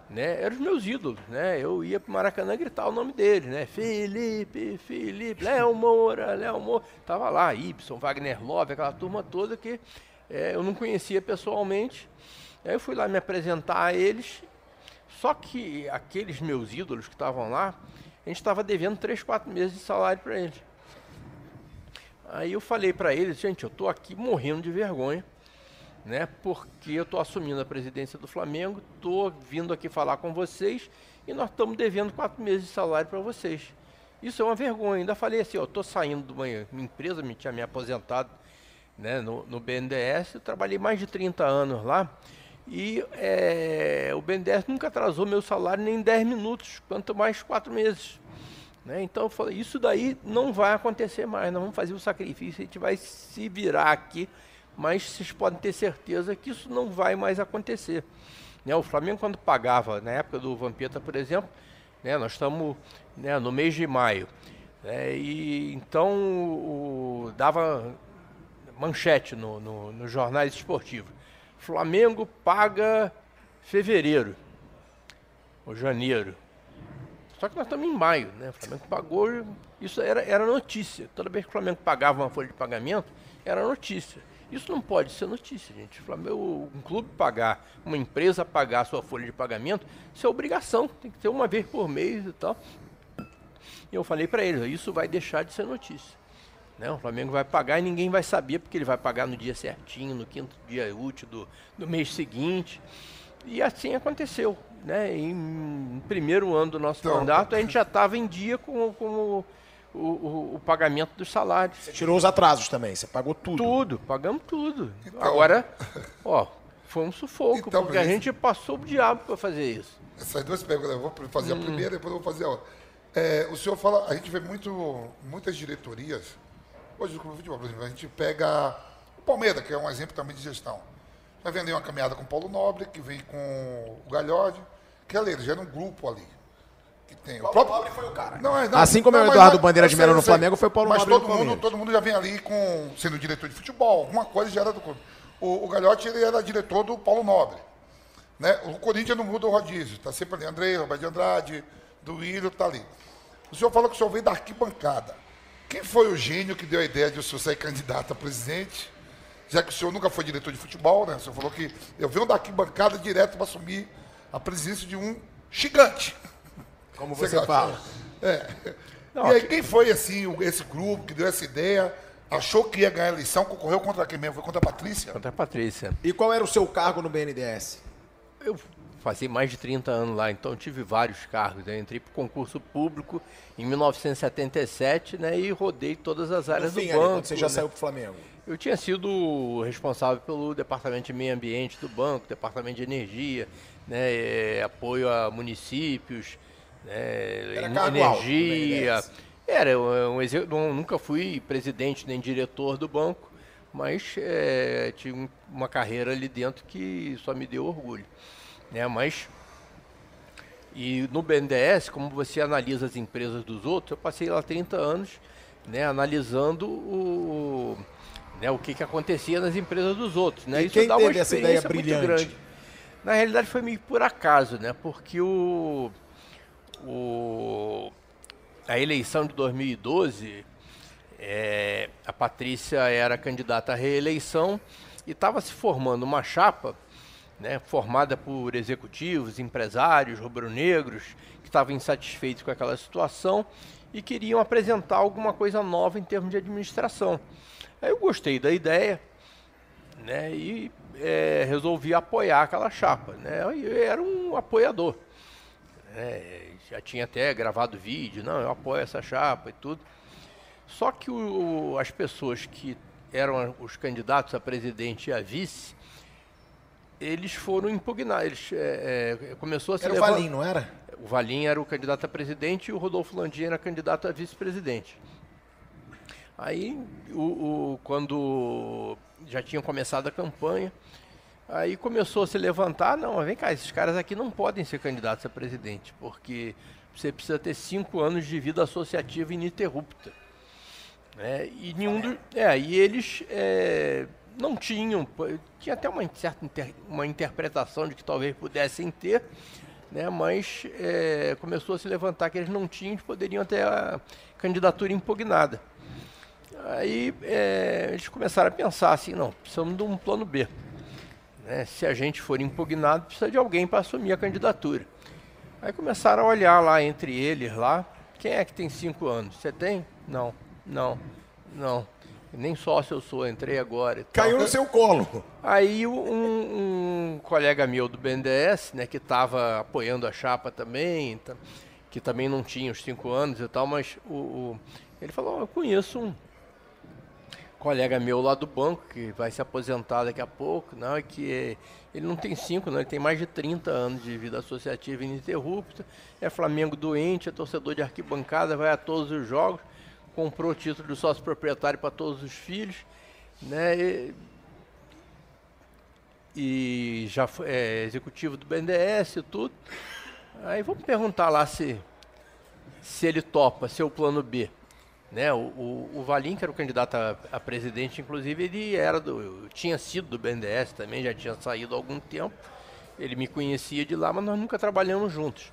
né, eram os meus ídolos, né? Eu ia para o Maracanã gritar o nome deles, né? Felipe, Felipe, Léo Moura, Léo Moura. Tava lá, Ibson, Wagner Love, aquela turma toda que é, eu não conhecia pessoalmente. Aí eu fui lá me apresentar a eles. Só que aqueles meus ídolos que estavam lá, a gente estava devendo 3, 4 meses de salário para eles. Aí eu falei para eles, gente, eu estou aqui morrendo de vergonha né? Porque eu estou assumindo a presidência do Flamengo, estou vindo aqui falar com vocês e nós estamos devendo quatro meses de salário para vocês. Isso é uma vergonha. Ainda falei assim, eu estou saindo de uma, uma empresa, me tinha me aposentado né, no, no BNDES, eu trabalhei mais de 30 anos lá. E é, o BNDES nunca atrasou meu salário nem 10 minutos, quanto mais quatro meses. Né? Então eu falei, isso daí não vai acontecer mais, nós vamos fazer o sacrifício, a gente vai se virar aqui mas vocês podem ter certeza que isso não vai mais acontecer. Né, o Flamengo, quando pagava, na época do Vampeta, por exemplo, né, nós estamos né, no mês de maio, né, e então o, dava manchete no, no, nos jornais esportivos. Flamengo paga fevereiro ou janeiro. Só que nós estamos em maio, né? O Flamengo pagou, isso era, era notícia. Toda vez que o Flamengo pagava uma folha de pagamento, era notícia. Isso não pode ser notícia, gente. Flamengo, um clube pagar, uma empresa pagar a sua folha de pagamento, isso é obrigação, tem que ter uma vez por mês e tal. E eu falei para eles, isso vai deixar de ser notícia. Né? O Flamengo vai pagar e ninguém vai saber, porque ele vai pagar no dia certinho, no quinto dia útil do, do mês seguinte. E assim aconteceu. Né? Em, no primeiro ano do nosso então, mandato, a gente já estava em dia com, com, o, o, o pagamento dos salários. Você tirou os atrasos também, você pagou tudo. Tudo, pagamos tudo. Então- Agora, ó, foi um sufoco, Então, porque a gente passou o diabo para fazer isso. Essas duas perguntas, eu vou fazer Hum. a primeira e depois eu vou fazer a outra. É, o senhor fala, a gente vê muito, muitas diretorias, hoje no Clube Futebol, por exemplo, a gente pega o Palmeiras, que é um exemplo também de gestão. Já ali uma caminhada com o Paulo Nobre, que vem com o Galhode, que ali, ele gera um grupo ali. Que tem o próprio... Nobre foi o cara. Não, é, não, Assim como é o mas Eduardo não, Bandeira de Melo no. Flamengo, foi o Paulo Mas Nobre no todo mundo, todo mundo já vem ali com sendo diretor de futebol, alguma coisa gera do clube. O, o Galhote ele era diretor do Paulo Nobre. Né? O Corinthians não muda o rodízio, está sempre ali. André, Roberto de Andrade, do Willian, está ali. O senhor fala que o senhor veio da arquibancada. Quem foi o gênio que deu a ideia de o senhor ser candidato a presidente? Já que o senhor nunca foi diretor de futebol, né? O senhor falou que eu venho da arquibancada direto para assumir a presidência de um gigante. Como Você você fala. É. Não, e aí, quem foi assim, o- esse grupo que deu essa ideia? Achou que ia ganhar a eleição, concorreu contra quem mesmo? Foi contra a Patrícia? Contra a Patrícia. E qual era o seu cargo no BNDES? Eu passei mais de 30 anos lá, então eu tive vários cargos. Eu entrei para concurso público em 1977 né, e rodei todas as áreas fim, do ali, banco. quando você já né. saiu pro Flamengo. Eu tinha sido responsável pelo departamento de meio ambiente do banco, departamento de energia, né, eh, apoio a municípios, alto no energia. Era um, exe- não- nunca fui presidente nem diretor do banco, mas tive um- uma carreira ali dentro que só me deu orgulho, né? Mas e no BNDES, como você analisa as empresas dos outros, eu passei lá 30 anos né, analisando o, né, o que, que acontecia nas empresas dos outros. Né? E Isso dá uma experiência muito grande. Na realidade foi meio por acaso, né? Porque o, o, a eleição de 2012, é, a Patrícia era candidata à reeleição e estava se formando uma chapa né, formada por executivos, empresários, rubro-negros, que estavam insatisfeitos com aquela situação e queriam apresentar alguma coisa nova em termos de administração. Aí eu gostei da ideia né, e eh, resolvi apoiar aquela chapa. Né, eu era um apoiador. né, já tinha até gravado vídeo, não, eu apoio essa chapa e tudo. Só que o- as pessoas que eram os candidatos a presidente e a vice, eles foram impugnar. Eles, é, é, começou a se Era o levan- Valim, não era? O Valim era o candidato a presidente e o Rodolfo Landim era candidato a vice-presidente. Aí, o, o- quando já tinha começado a campanha, aí começou a se levantar, não, vem cá, esses caras aqui não podem ser candidatos a presidente, porque você precisa ter cinco anos de vida associativa ininterrupta. né? E nenhum do, é, e eles é, não tinham, tinha até uma certa inter- uma interpretação de que talvez pudessem ter, né? Mas é, começou a se levantar que eles não tinham, eles poderiam ter a candidatura impugnada. Aí é, eles começaram a pensar assim, não, precisamos de um plano B. né? Se a gente for impugnado, precisa de alguém para assumir a candidatura. Aí começaram a olhar lá entre eles lá, quem é que tem cinco anos? Você tem? Não, não, não. Nem sócio eu sou, entrei agora. Caiu no seu colo. Aí um, um colega meu do BNDES, né, que estava apoiando a chapa também, que também não tinha os cinco anos e tal, mas o, o- ele falou, "Ó, eu conheço um colega meu lá do banco, que vai se aposentar daqui a pouco, não, é que é- ele não tem cinco, não, ele tem mais de 30 anos de vida associativa ininterrupta, é Flamengo doente, é torcedor de arquibancada, vai a todos os jogos, comprou o título de sócio proprietário para todos os filhos, né, e, e já foi é, executivo do BNDES e tudo. Aí vamos perguntar lá se, se ele topa, seu plano B. Né? O, o, o Valim, que era o candidato a, a presidente, inclusive, ele era do, tinha sido do BNDES também, já tinha saído há algum tempo. Ele me conhecia de lá, mas nós nunca trabalhamos juntos.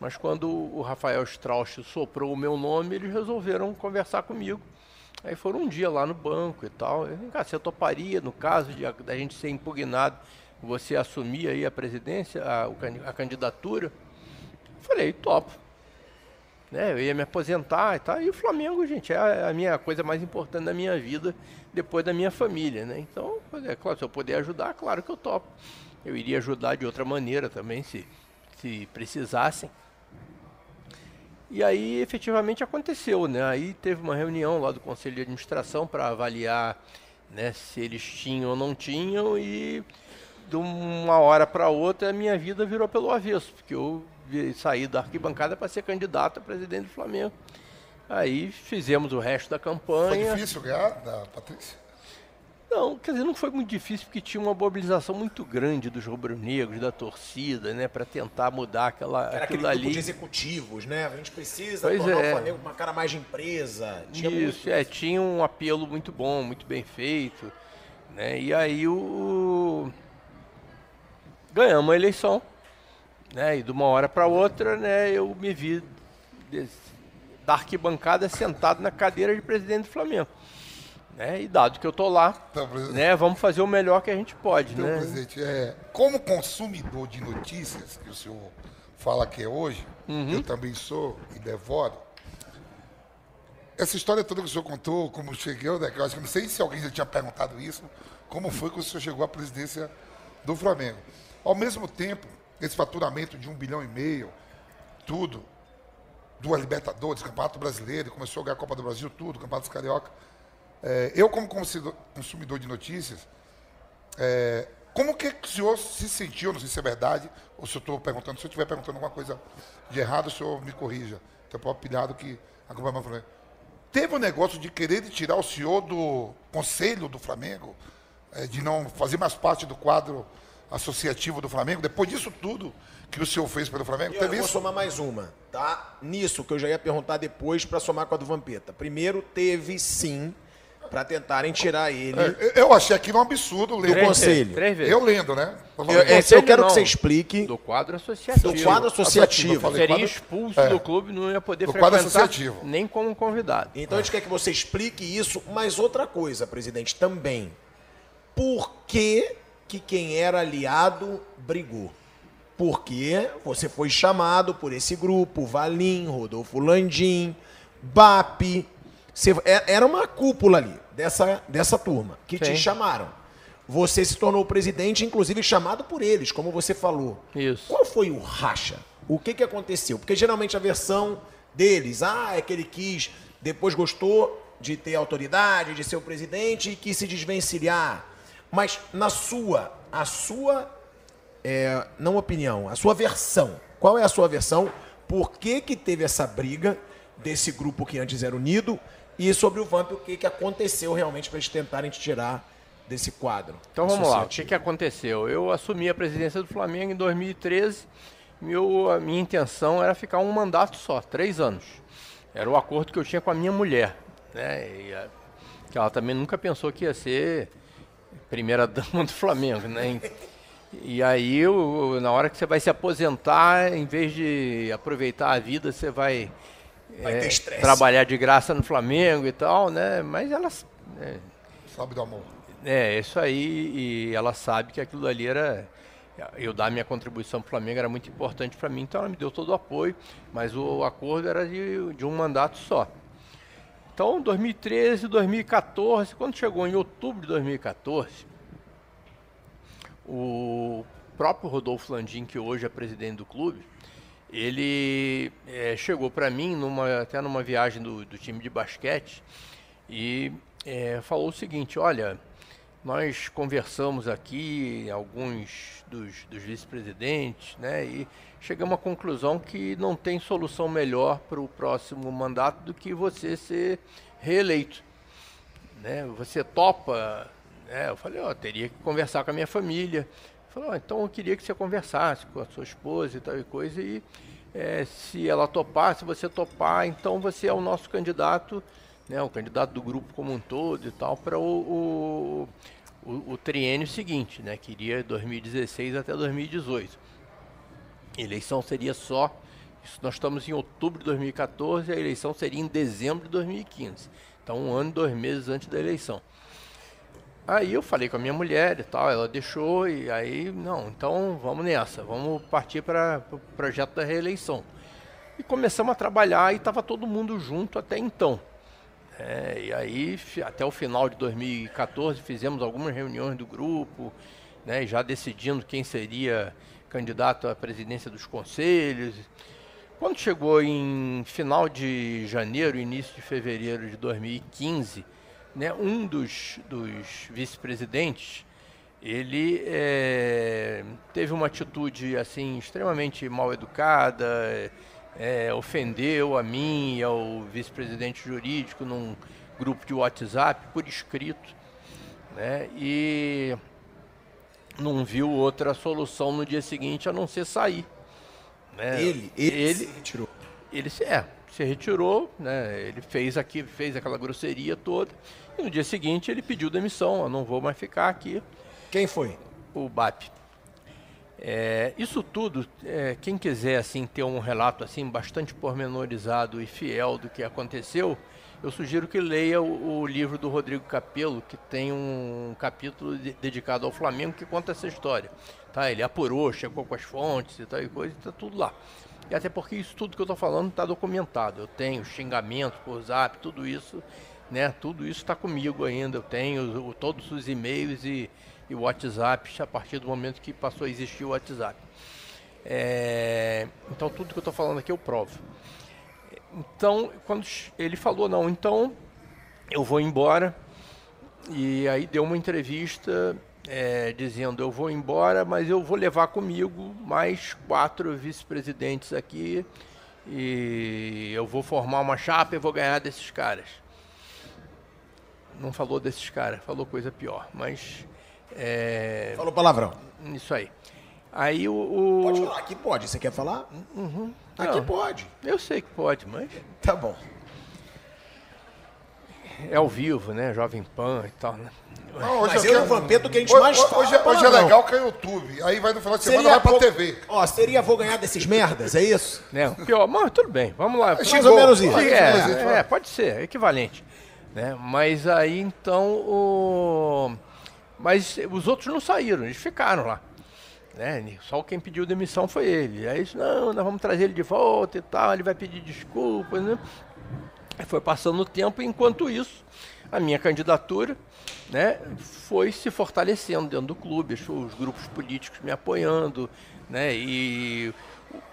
Mas quando o Rafael Strauss soprou o meu nome, eles resolveram conversar comigo. Aí foram um dia lá no banco e tal. Eu, Vem cá, você toparia, no caso de a, da gente ser impugnado, você assumir aí a presidência, a, a candidatura? Falei, topo. Né, eu ia me aposentar e tal. E o Flamengo, gente, é a, minha coisa mais importante da minha vida, depois da minha família, né? Então, é claro, se eu puder ajudar, claro que eu topo. Eu iria ajudar de outra maneira também, se, se precisassem. E aí efetivamente aconteceu, né? Aí teve uma reunião lá do Conselho de Administração para avaliar né, se eles tinham ou não tinham e de uma hora para outra a minha vida virou pelo avesso, porque eu saí da arquibancada para ser candidato a presidente do Flamengo. Aí fizemos o resto da campanha. Foi difícil ganhar da Patrícia? Não, quer dizer, não foi muito difícil porque tinha uma mobilização muito grande dos rubro-negros, da torcida, né, para tentar mudar aquela Era aquilo aquele ali. grupo de executivos, né? A gente precisa Pois tornar é. o Flamengo uma cara mais de empresa. Tinha Isso, muito é, tinha um apelo muito bom, muito bem feito, né? E aí o ganhamos a eleição, né? E de uma hora para outra, né, eu me vi des- da arquibancada sentado na cadeira de presidente do Flamengo. Né? E dado que eu tô lá, Então, né, vamos fazer o melhor que a gente pode, Então, né? presidente, é, como consumidor de notícias, que o senhor fala que é hoje, Uhum. eu também sou e devoro. Essa história toda que o senhor contou, como chegou, né, que eu acho que não sei se alguém já tinha perguntado isso, como foi que o senhor chegou à presidência do Flamengo. Ao mesmo tempo, esse faturamento de um bilhão e meio, tudo, duas Libertadores, Campeonato Brasileiro, começou a ganhar a Copa do Brasil, tudo, Campeonato Carioca. É, eu, como consumidor- de notícias, é, como que o senhor se sentiu, não sei se é verdade, ou se eu estou perguntando, se eu estiver perguntando alguma coisa de errado, o senhor me corrija. Tem próprio pilhado que acompanha o Flamengo. Teve um negócio de querer tirar o senhor do conselho do Flamengo, é, de não fazer mais parte do quadro associativo do Flamengo, depois disso tudo que o senhor fez pelo Flamengo, eu teve vou isso? somar mais uma, tá? Nisso que eu já ia perguntar depois para somar com a do Vampeta. Primeiro, teve sim, para tentarem tirar ele. É, eu achei aquilo um absurdo Do lendo. conselho. Três vezes. Eu lendo, né? Eu, é, Conselho eu quero não. que você explique Do quadro associativo. do quadro associativo. Eu falei Seria expulso é. do clube, não ia poder Do quadro frequentar associativo. nem como convidado. Então a gente quer que você explique isso, mas outra coisa, presidente, também. Por que, que quem era aliado brigou? Porque você foi chamado por esse grupo, Valim, Rodolfo Landim, BAP. Você- é- era uma cúpula ali dessa, dessa turma que te Sim. chamaram. Você se tornou presidente, inclusive chamado por eles, como você falou. Isso. Qual foi o racha? O que, que aconteceu? Porque geralmente a versão deles, ah, é que ele quis, depois gostou de ter autoridade, de ser o presidente e quis se desvencilhar. Mas na sua, a sua, é, não opinião, a sua versão. Qual é a sua versão? Por que, que teve essa briga desse grupo que antes era unido? E sobre o Vamp, o que, que aconteceu realmente para eles tentarem te tirar desse quadro? Então vamos lá, o que, que aconteceu? Eu assumi a presidência do Flamengo em 2013. Meu, a minha intenção era ficar um mandato só, três anos. Era o acordo que eu tinha com a minha mulher. Né? E que ela também nunca pensou que ia ser primeira dama do Flamengo. Né? E, aí, na hora que você vai se aposentar, em vez de aproveitar a vida, você vai, Vai estresse. trabalhar de graça no Flamengo e tal, né? Mas elas Sabe do amor. é, isso aí, e ela sabe que aquilo ali era. Eu dar minha contribuição para o Flamengo era muito importante para mim, então ela me deu todo o apoio, mas o acordo era de, de um mandato só. Então, 2013, 2014, quando chegou em outubro de 2014, o próprio Rodolfo Landim, que hoje é presidente do clube, ele eh, chegou para mim numa, até numa viagem do, do time de basquete e eh, falou o seguinte: olha, nós conversamos aqui, alguns dos, dos vice-presidentes, né, e chegamos à conclusão que não tem solução melhor para o próximo mandato do que você ser reeleito. Né? Você topa? Né? Eu falei, ó, teria que conversar com a minha família. Falou, ó, então eu queria que você conversasse com a sua esposa e tal e coisa, e eh, se ela topar, se você topar, então você é o nosso candidato, né, o candidato do grupo como um todo e tal, para o, o, o, o triênio seguinte, né, que iria 2016 até 2018. Eleição seria só, nós estamos em outubro de 2014, a eleição seria em dezembro de 2015. Então, um ano e dois meses antes da eleição. Aí eu falei com a minha mulher e tal, ela deixou, e aí, não, então vamos nessa, vamos partir para o pro projeto da reeleição. E começamos a trabalhar e estava todo mundo junto até então. É, e aí, até o final de 2014, fizemos algumas reuniões do grupo, né, já decidindo quem seria candidato à presidência dos conselhos. quando chegou em final de janeiro, início de fevereiro de 2015, né, um dos, dos vice-presidentes, ele é, teve uma atitude assim extremamente mal educada, é, ofendeu a mim e ao vice-presidente jurídico num grupo de WhatsApp por escrito, né, e não viu outra solução no dia seguinte a não ser sair. Né? Ele, ele, ele se retirou. Ele se, é, se retirou, né? Ele fez aqui, fez aquela grosseria toda. E no dia seguinte ele pediu demissão. Eu não vou mais ficar aqui. Quem foi? O BAP. É, isso tudo, é, quem quiser assim ter um relato assim bastante pormenorizado e fiel do que aconteceu, eu sugiro que leia o, o livro do Rodrigo Capello, que tem um capítulo de, dedicado ao Flamengo que conta essa história. Tá? Ele apurou, chegou com as fontes e tal e coisa, está tudo lá. E até porque isso tudo que eu estou falando está documentado. Eu tenho xingamentos por zap, tudo isso, né? Tudo isso está comigo ainda. Eu tenho todos os e-mails e, e WhatsApp a partir do momento que passou a existir o WhatsApp. É, então tudo que eu estou falando aqui eu provo. Então, quando ele falou, não, então eu vou embora. E aí deu uma entrevista é, dizendo, eu vou embora, mas eu vou levar comigo mais quatro vice-presidentes aqui e eu vou formar uma chapa e vou ganhar desses caras. Não falou desses caras, falou coisa pior, mas... É, Falou palavrão. Isso aí. Aí o, o... Pode falar, aqui pode. Você quer falar? Uhum. Aqui Não, pode. Eu sei que pode, mas Tá bom. é ao vivo, né? Jovem Pan e tal, né? Não, hoje Mas eu eu e o quero- Vampeta, o que a gente Hoje- mais hoje, fala hoje, é hoje é palavrão. legal que é YouTube. Aí vai no final de semana Seria vai pra vou- TV. Ó, seria vou ganhar desses merdas, é isso? né? Pior, mas tudo bem, vamos lá. Mais ou menos isso. É, Mais ou menos isso, é, pode ser, é equivalente. Né? Mas aí então o. Mas os outros não saíram, eles ficaram lá. Né? Só quem pediu demissão foi ele. Aí disse, não, nós vamos trazer ele de volta e tal, ele vai pedir desculpas, né? Foi passando o tempo, enquanto isso, a minha candidatura né, foi se fortalecendo dentro do clube, os grupos políticos me apoiando, né, e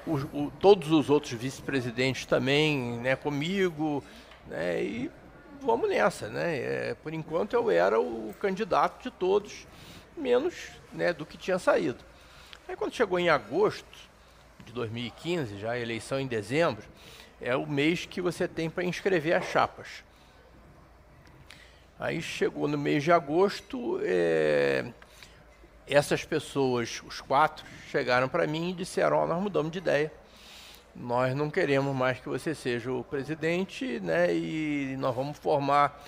o- o- todos os outros vice-presidentes também né, comigo, né, e vamos nessa. Né, é, por enquanto eu era o candidato de todos, menos né, do que tinha saído. Aí quando chegou em agosto de 2015, já a eleição em dezembro, é o mês que você tem para inscrever as chapas. Aí chegou no mês de agosto, é, essas pessoas, os quatro, chegaram para mim e disseram: "Ó, nós mudamos de ideia. Nós não queremos mais que você seja o presidente, né? E nós vamos formar,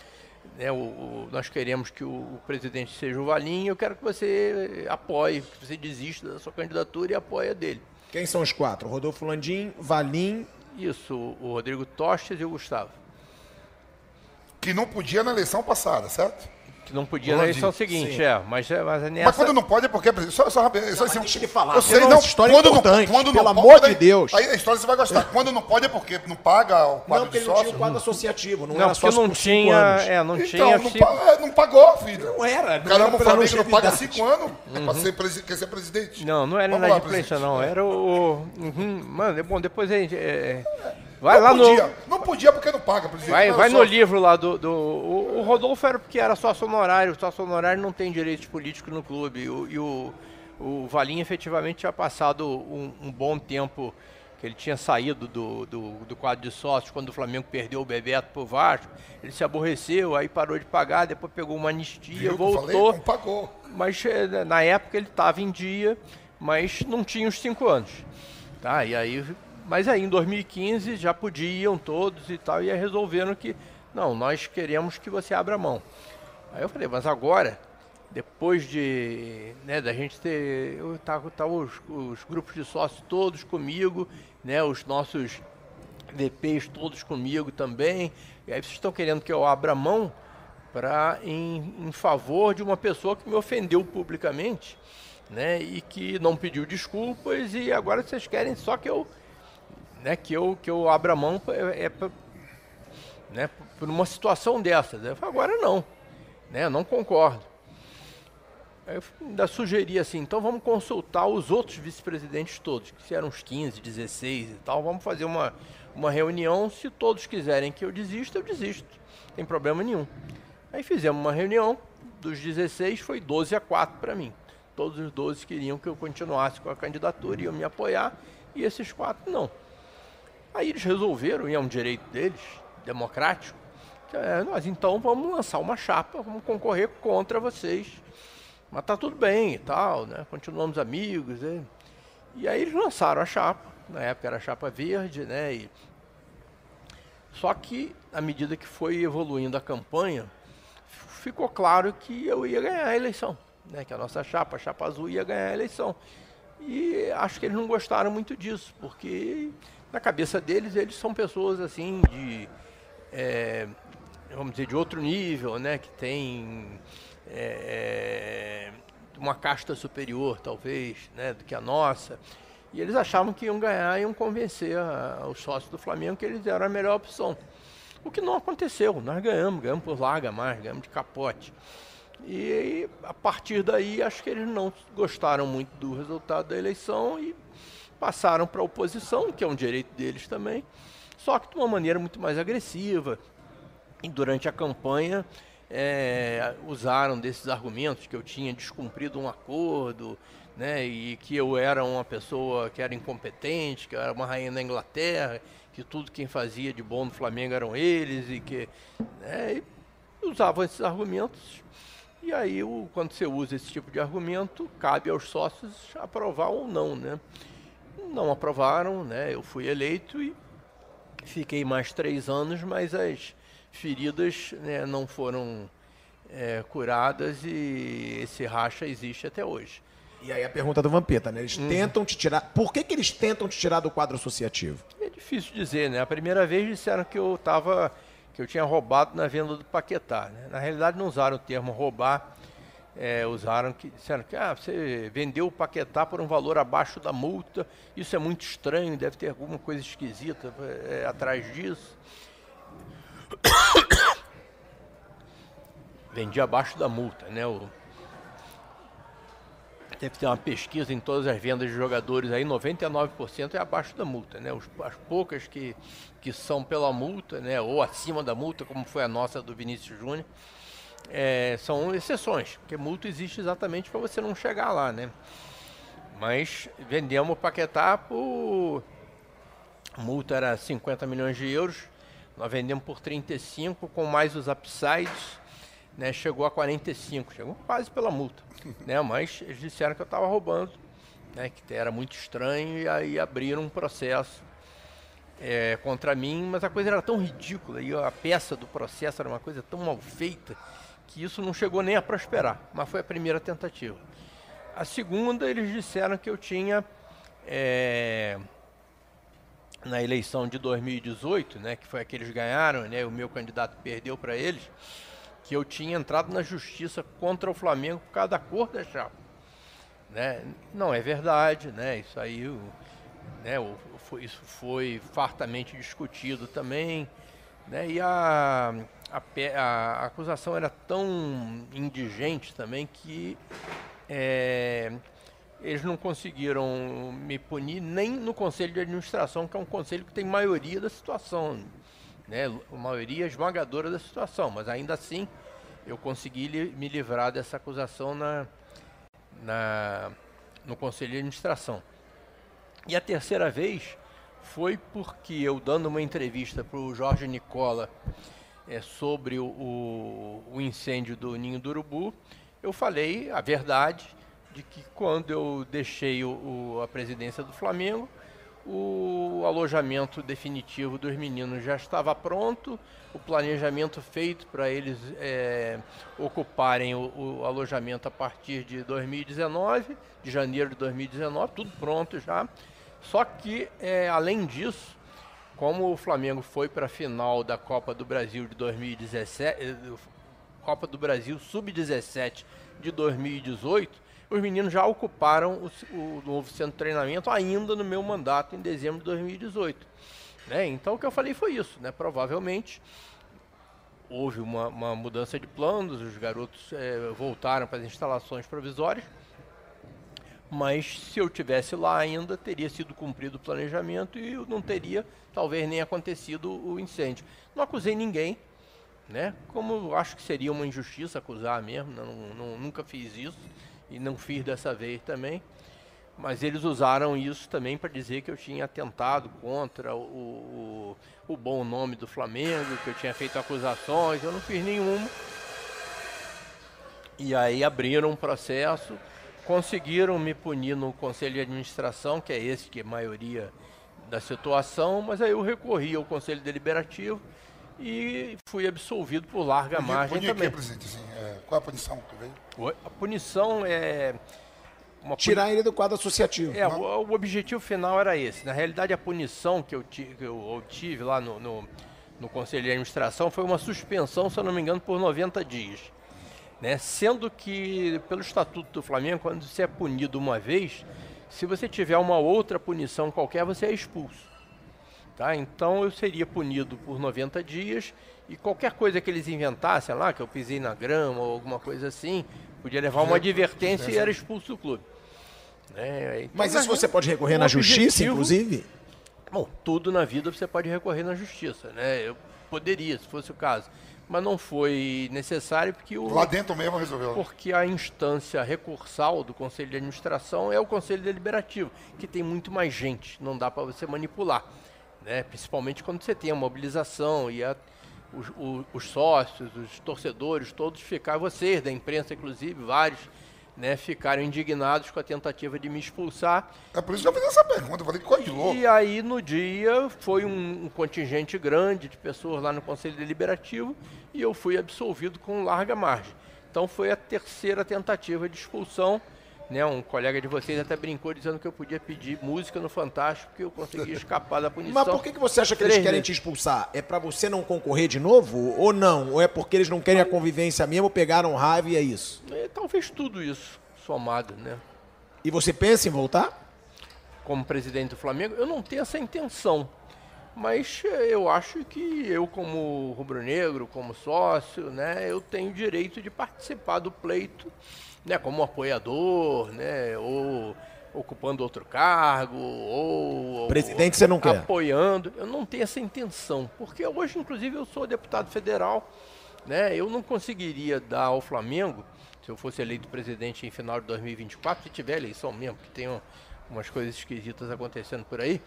né? O, o- nós queremos que o, o presidente seja o Valim. Eu quero que você apoie, que você desista da sua candidatura e apoie a dele. Quem são os quatro? Rodolfo Landim, Valim. Isso, o Rodrigo Tostes e o Gustavo. Que não podia na eleição passada, certo? Que não podia na Rolandinho, eleição seguinte, sim. é. Mas, é- mas é nessa. Mas quando não pode é porque. Só, só, rapidinho, só, assim, deixa ele falar, Eu sei, não, não. história é quando importante, não, quando pelo não amor pode, de Deus. Aí a história você vai gostar. Quando não pode é porque não paga o quadro Não, porque ele não tinha sócio. o quadro associativo, não, Não, era porque só não por cinco tinha. anos. É, não Então, tinha. não, pa- é, não pagou, filho. Não era, não Caramba, era o Flamengo não paga cinco anos pra ser presi- quer ser presidente. Não, não era inadimplência, não. Era o. Uhum, mano, é bom, depois a gente. Vai não lá podia, no. não podia porque não paga, presidente. Vai, vai no livro lá do. do o, o Rodolfo era porque era sócio honorário. O sócio honorário não tem direitos políticos no clube. E o, e o, o Valim efetivamente tinha passado um, um bom tempo que ele tinha saído do, do, do quadro de sócios quando o Flamengo perdeu o Bebeto pro Vasco. Ele se aborreceu, aí parou de pagar, depois pegou uma anistia, Viu voltou. falei? Não pagou. mas eh, na época ele estava em dia, mas não tinha os cinco anos. Tá? E aí, mas aí em 2015 já podiam todos e tal, e aí resolveram que, não, nós queremos que você abra mão. Aí eu falei, mas agora, depois de, né, da gente ter, eu tava, tava os, os grupos de sócios todos comigo, né, os nossos VPs todos comigo também, e aí vocês estão querendo que eu abra mão para em, em favor de uma pessoa que me ofendeu publicamente, né, e que não pediu desculpas e agora vocês querem só que eu, né, que eu que eu abra mão pra- é, pra- né, por uma situação dessas. Eu falei, agora não, né, eu não concordo. Aí eu ainda sugeri assim, então vamos consultar os outros vice-presidentes todos, que eram uns 15, 16 e tal, vamos fazer uma, uma reunião, se todos quiserem que eu desista, eu desisto, não tem problema nenhum. Aí fizemos uma reunião, dos 16 foi 12 a 4 para mim. Todos os 12 queriam que eu continuasse com a candidatura, iam me apoiar, e esses quatro não. Aí eles resolveram, e é um direito deles, democrático, é, nós então vamos lançar uma chapa, vamos concorrer contra vocês mas tá tudo bem e tal, né? Continuamos amigos. E, e aí eles lançaram a chapa. Na época era a chapa verde, né? E, só que, à medida que foi evoluindo a campanha, ficou claro que eu ia ganhar a eleição. Né? Que a nossa chapa, a chapa azul, ia ganhar a eleição. E acho que eles não gostaram muito disso, porque na cabeça deles, eles são pessoas assim de. É, vamos dizer, de outro nível, né? Que tem é, é, uma casta superior, talvez, né, do que a nossa. E eles achavam que iam ganhar e iam convencer a, os sócios do Flamengo que eles eram a melhor opção. O que não aconteceu. Nós ganhamos, ganhamos por larga mais, ganhamos de capote. E a partir daí, acho que eles não gostaram muito do resultado da eleição e passaram para a oposição, que é um direito deles também, só que de uma maneira muito mais agressiva. E durante a campanha, é, usaram desses argumentos que eu tinha descumprido um acordo, né, e que eu era uma pessoa que era incompetente, que eu era uma rainha da Inglaterra, que tudo quem fazia de bom no Flamengo eram eles e que né, e usavam esses argumentos. E aí, quando você usa esse tipo de argumento, cabe aos sócios aprovar ou não, né? Não aprovaram, né? Eu fui eleito e fiquei mais três anos, mas as feridas né, não foram é, curadas e esse racha existe até hoje. E aí a pergunta do Vampeta, né? Eles hum. tentam te tirar. Por que, que eles tentam te tirar do quadro associativo? É difícil dizer, né? A primeira vez disseram que eu estava. que eu tinha roubado na venda do Paquetá. Né? Na realidade não usaram o termo roubar, é, usaram que disseram que ah, você vendeu o Paquetá por um valor abaixo da multa. Isso é muito estranho, deve ter alguma coisa esquisita é, atrás disso. Vendi abaixo da multa, né? O... Deve ter uma pesquisa em todas as vendas de jogadores aí, 99% é abaixo da multa, né? Os, as poucas que, que são pela multa, né? Ou acima da multa, como foi a nossa do Vinícius Júnior, é, são exceções, porque multa existe exatamente para você não chegar lá, né? Mas vendemos o Paquetá por. A multa era 50 milhões de euros, nós vendemos por 35 com mais os upsides, né? Chegou a 45, chegou quase pela multa, né? Mas eles disseram que eu estava roubando, né? Que era muito estranho e aí abriram um processo é, contra mim, mas a coisa era tão ridícula e a peça do processo era uma coisa tão mal feita que isso não chegou nem a prosperar, mas foi a primeira tentativa. A segunda, eles disseram que eu tinha é, na eleição de 2018, né, que foi a que eles ganharam, né, o meu candidato perdeu para eles, que eu tinha entrado na justiça contra o Flamengo por causa da cor da chapa. Né? Não é verdade, né? Isso aí, né, isso foi fartamente discutido também, né? E a, a, a acusação era tão indigente também que é, eles não conseguiram me punir nem no conselho de administração, que é um conselho que tem maioria da situação, né? maioria esmagadora da situação, mas ainda assim eu consegui li me livrar dessa acusação na, na, no conselho de administração. E a terceira vez foi porque eu dando uma entrevista para o Jorge Nicola é, sobre o, o, incêndio do Ninho do Urubu, eu falei a verdade de que quando eu deixei o, a presidência do Flamengo, o alojamento definitivo dos meninos já estava pronto, o planejamento feito para eles é, ocuparem o, o, alojamento a partir de 2019, de janeiro de 2019, tudo pronto já. Só que, é, além disso, como o Flamengo foi para a final da Copa do Brasil de 2017, eh, Copa do Brasil Sub-17 de 2018, os meninos já ocuparam o, o novo centro de treinamento ainda no meu mandato em dezembro de 2018. Né? Então o que eu falei foi isso, né? Provavelmente houve uma, uma mudança de planos, os garotos eh, voltaram para as instalações provisórias. Mas se eu tivesse lá ainda, teria sido cumprido o planejamento e não teria, talvez, nem acontecido o incêndio. Não acusei ninguém, né? Como acho que seria uma injustiça acusar mesmo, não, não- nunca fiz isso e não fiz dessa vez também. Mas eles usaram isso também para dizer que eu tinha atentado contra o, o, o bom nome do Flamengo, que eu tinha feito acusações, eu não fiz nenhuma. E aí abriram um processo, conseguiram me punir no Conselho de Administração, que é esse que é a maioria da situação, mas aí eu recorri ao Conselho Deliberativo e fui absolvido por larga Punir- margem punir também. aqui, presidente, assim, é, qual é a punição que veio? Oi? A punição é. Uma puni- Tirar ele do quadro associativo. É, o, o objetivo final era esse. Na realidade, a punição que eu, ti- que eu obtive lá no, no, no Conselho de Administração foi uma suspensão, se eu não me engano, por 90 dias. Né? Sendo que, pelo Estatuto do Flamengo, quando você é punido uma vez, se você tiver uma outra punição qualquer, você é expulso. Tá? Então eu seria punido por 90 dias e qualquer coisa que eles inventassem lá, que eu pisei na grama ou alguma coisa assim, podia levar uma advertência e era expulso do clube. Né? Então, Mas isso você pode recorrer o na justiça, objetivo- inclusive? Bom, tudo na vida você pode recorrer na justiça, né? Eu poderia, se fosse o caso. Mas não foi necessário porque o, Lá dentro mesmo resolveu. porque a instância recursal do Conselho de Administração é o Conselho Deliberativo, que tem muito mais gente, não dá para você manipular. Né? Principalmente quando você tem a mobilização e a- os, o- os sócios, os torcedores, todos ficaram, vocês da imprensa inclusive, vários, né, ficaram indignados com a tentativa de me expulsar. É por isso que eu fiz essa pergunta, eu falei, de louco. E aí, no dia, foi um, um contingente grande de pessoas lá no Conselho Deliberativo e eu fui absolvido com larga margem. Então, foi a terceira tentativa de expulsão. Né? Um colega de vocês até brincou dizendo que eu podia pedir música no Fantástico porque eu conseguia escapar da punição. Mas por que, que você acha que eles querem te expulsar? É pra você não concorrer de novo? Ou não? Ou é porque eles não querem a convivência mesmo, pegaram raiva e é isso? É, talvez tudo isso somado, né? E você pensa em voltar? como presidente do Flamengo, eu não tenho essa intenção. Mas eh, eu acho que eu, como rubro-negro, como sócio, né, eu tenho direito de participar do pleito, né, como apoiador, né, ou ocupando outro cargo, ou Presidente você não quer? apoiando. Eu não tenho essa intenção, porque hoje, inclusive, eu sou deputado federal, né, eu não conseguiria dar ao Flamengo, se eu fosse eleito presidente em final de 2024, se tiver eleição mesmo, que tem um- umas coisas esquisitas acontecendo por aí,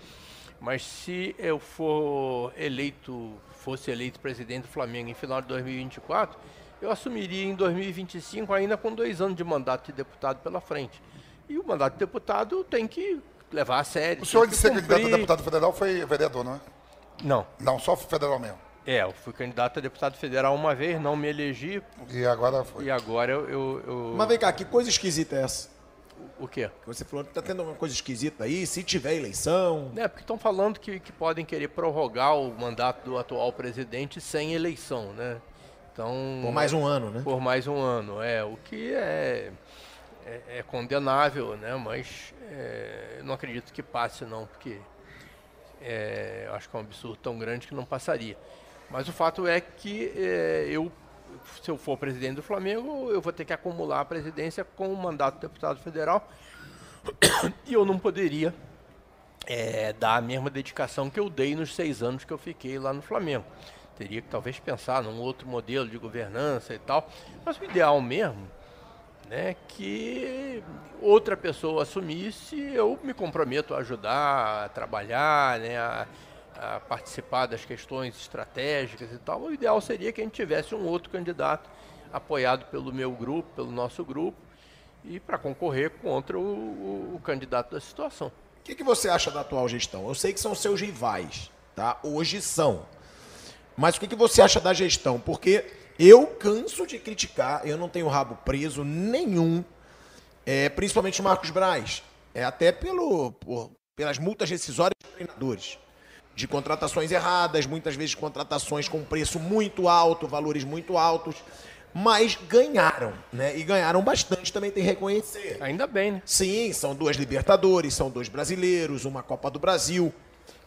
mas se eu for eleito, fosse eleito presidente do Flamengo em final de 2024, eu assumiria em 2025 ainda com dois anos de mandato de deputado pela frente. E o mandato de deputado tem que levar a sério. O senhor de que ser candidato a deputado federal foi vereador, não é? Não. Não, só federal mesmo. É, eu fui candidato a deputado federal uma vez, não me elegi, E agora foi. e agora eu. eu, eu- Mas vem cá, que coisa esquisita é essa? O quê? Que você falou que tá tendo uma coisa esquisita aí, se tiver eleição. É, porque estão falando que, que podem querer prorrogar o mandato do atual presidente sem eleição, né? Então, Por mais um ano, né? Por mais um ano, é. O que é, é, é condenável, né? Mas é, não acredito que passe, não, porque é, acho que é um absurdo tão grande que não passaria. Mas o fato é que é, eu, se eu for presidente do Flamengo, eu vou ter que acumular a presidência com o mandato de deputado federal e eu não poderia é, dar a mesma dedicação que eu dei nos seis anos que eu fiquei lá no Flamengo. Teria que talvez pensar num outro modelo de governança e tal. Mas o ideal mesmo né, que outra pessoa assumisse, eu me comprometo a ajudar, a trabalhar, né, a, a participar das questões estratégicas e tal. O ideal seria que a gente tivesse um outro candidato apoiado pelo meu grupo, pelo nosso grupo, e para concorrer contra o, o- o candidato da situação. O que, que você acha da atual gestão? Eu sei que são seus rivais, tá? Hoje são. Mas o que, que você acha da gestão? Porque eu canso de criticar, eu não tenho rabo preso nenhum, é, principalmente o Marcos Braz. É até pelo, por- pelas multas rescisórias dos treinadores. De contratações erradas, muitas vezes contratações com preço muito alto, valores muito altos. Mas ganharam, né? E ganharam bastante, também tem que reconhecer. Ainda bem, né? Sim, são duas Libertadores, são dois brasileiros, uma Copa do Brasil.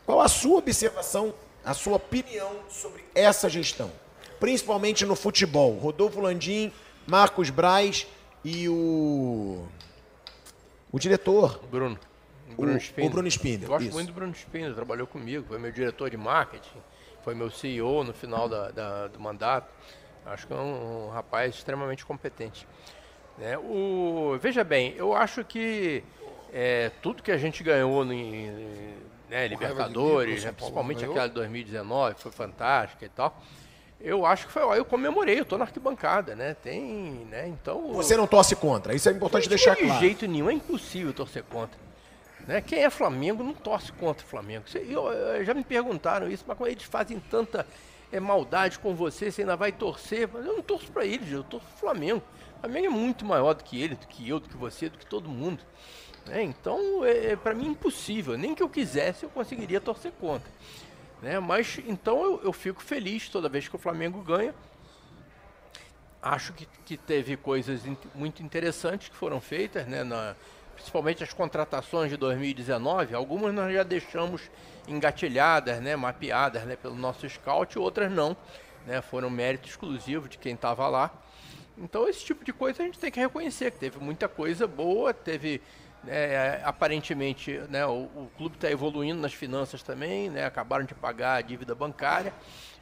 Qual a sua observação, a sua opinião sobre essa gestão? principalmente no futebol. Rodolfo Landim, Marcos Braz e o. O diretor. Bruno. O- Bruno o Spindler. Bruno Spindler, Gosto isso. muito do Bruno Spindler, trabalhou comigo, foi meu diretor de marketing, foi meu CEO no final da- da- do mandato. Acho que é um, um rapaz extremamente competente. né? O, veja bem, eu acho que é, tudo que a gente ganhou em- né, Libertadores, né, Paulo principalmente aquela de 2019, foi fantástica e tal. Eu acho que foi, ó, eu comemorei, eu tô na arquibancada, né? Tem, né? Então. Você não torce contra, isso é importante deixar De claro. jeito nenhum, é impossível torcer contra. Né? Quem é Flamengo não torce contra o Flamengo. Eu- eu- já me perguntaram isso, mas como eles fazem tanta eh, maldade com você, você ainda vai torcer? Mas eu não torço para eles, eu torço pro Flamengo. O Flamengo é muito maior do que ele, do que eu, do que você, do que todo mundo. Né? Então, é, para mim, impossível. Nem que eu quisesse, eu conseguiria torcer contra. Né? Mas, então, eu, eu fico feliz toda vez que o Flamengo ganha. Acho que, que teve coisas in- muito interessantes que foram feitas, né, na- principalmente as contratações de 2019. Algumas nós já deixamos engatilhadas, né, mapeadas né, pelo nosso scout, outras não. Né, foram mérito exclusivo de quem estava lá. Então, esse tipo de coisa a gente tem que reconhecer, que teve muita coisa boa, teve. Né, aparentemente, né, o, o clube está evoluindo nas finanças também, né, acabaram de pagar a dívida bancária.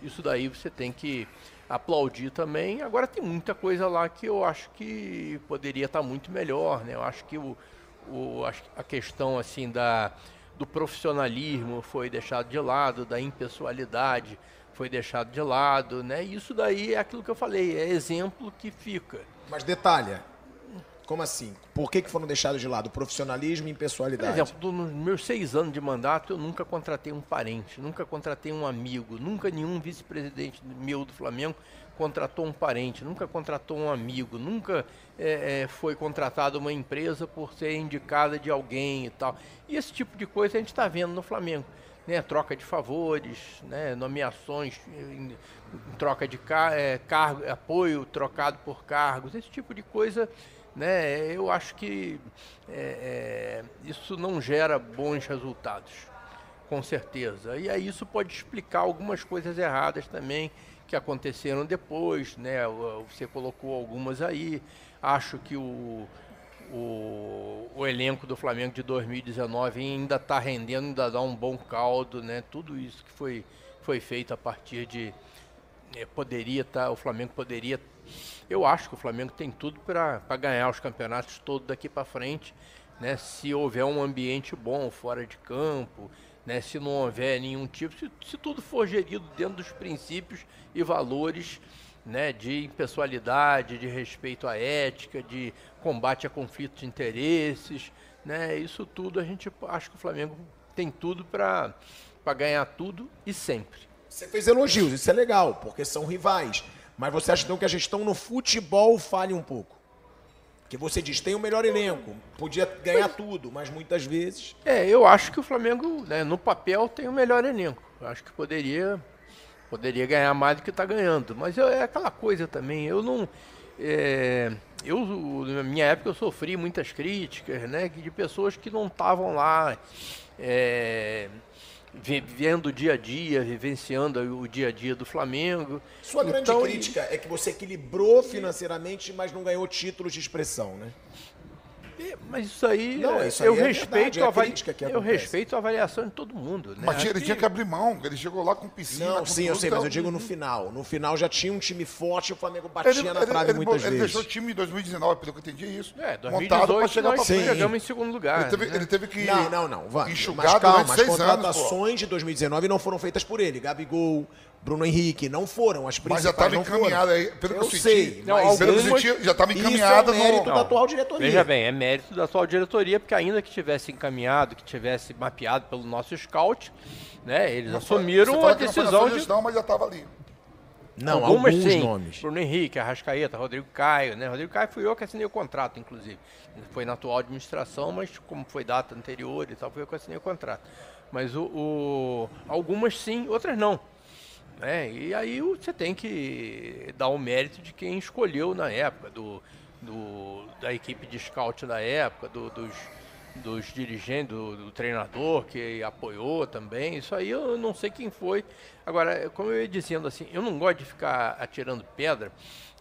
Isso daí você tem que aplaudir também. Agora tem muita coisa lá que eu acho que poderia estar muito melhor, né? Eu acho que o, o, a questão assim da do profissionalismo foi deixado de lado, da impessoalidade foi deixado de lado, né? Isso daí é aquilo que eu falei, é exemplo que fica. Mas detalha. Como assim? Por que, que foram deixados de lado? Profissionalismo e Por impessoalidade. exemplo, do- nos meus seis anos de mandato, eu nunca contratei um parente, nunca contratei um amigo, nunca nenhum vice-presidente meu do Flamengo contratou um parente, nunca contratou um amigo, nunca eh, eh, foi contratada uma empresa por ser indicada de alguém e tal. E esse tipo de coisa a gente está vendo no Flamengo. Né, troca de favores, né, nomeações troca de ca, eh, cargo, apoio trocado por cargos, esse tipo de coisa né, eu acho que é, é, isso não gera bons resultados, com certeza. E aí isso pode explicar algumas coisas erradas também que aconteceram depois, né? Você colocou algumas aí. Acho que o, o, o elenco do Flamengo de 2019 ainda está rendendo, ainda dá um bom caldo, né? Tudo isso que foi, foi feito a partir de é, poderia estar, o Flamengo poderia. Eu acho que o Flamengo tem tudo para ganhar os campeonatos todos daqui para frente, né? Se houver um ambiente bom fora de campo, né? Se não houver nenhum tipo, se, se tudo for gerido dentro dos princípios e valores, né? De impessoalidade, de respeito à ética, de combate a conflitos de interesses, né? Isso tudo a gente acho que o Flamengo tem tudo para para ganhar tudo e sempre. Você fez elogios, isso é legal, porque são rivais. Mas você acha então que a gestão no futebol falha um pouco? Que você diz, tem o melhor elenco, podia ganhar tudo, mas muitas vezes. É, eu acho que o Flamengo, né, no papel, tem o melhor elenco. Eu acho que poderia, poderia ganhar mais do que está ganhando. Mas eu- é aquela coisa também, eu não. é, eu, na minha época, eu sofri muitas críticas, né, de pessoas que não estavam lá. é, vivendo o dia a dia, vivenciando o dia a dia do Flamengo. Sua grande Então, crítica é que você equilibrou financeiramente, mas não ganhou títulos de expressão, né? Mas isso aí, Não, é, isso aí eu é respeito verdade, é avali- crítica que eu respeito a avaliação de todo mundo. Né? Mas Acho ele tinha que abrir mão, ele chegou lá com piscina. Não, com sim, eu sei, mas então- eu digo no final. No final já tinha um time forte e o Flamengo batia Ele, na ele- trave ele- muitas ele vezes. deixou o time em 2019, pelo que eu entendi é isso. É, montado 2018 para chegar para frente. chegamos em segundo lugar. Ele teve, né? ele teve que Não, não, não. Vai. enxugar Mas calma, as seis anos, contratações de 2019 não foram feitas por ele. Gabigol, Bruno Henrique, não foram. As principais Mas já estava encaminhada aí, pelo que eu eu senti. sei, Não, mas Pelo que eu algumas- senti, já estava isso encaminhada é um mérito no... da atual diretoria. Veja bem, é mérito da atual diretoria, porque ainda que tivesse encaminhado, que tivesse mapeado pelo nosso scout, né, eles Não assumiram você a fala que não foi na decisão de gestão, mas já estava ali. Não, algumas alguns sim. nomes. Bruno Henrique, Arrascaeta, Rodrigo Caio, né? Rodrigo Caio fui eu que assinei o contrato, inclusive. Foi na atual administração, mas como foi data anterior e tal, fui eu que assinei o contrato. Mas o, o- algumas sim, outras não. Né? E aí você tem que dar o mérito de quem escolheu na época, do, do- da equipe de scout da época, do- dos, dos dirigentes, do, do, treinador que apoiou também. Isso aí eu não sei quem foi. Agora, como eu ia dizendo assim, eu não gosto de ficar atirando pedra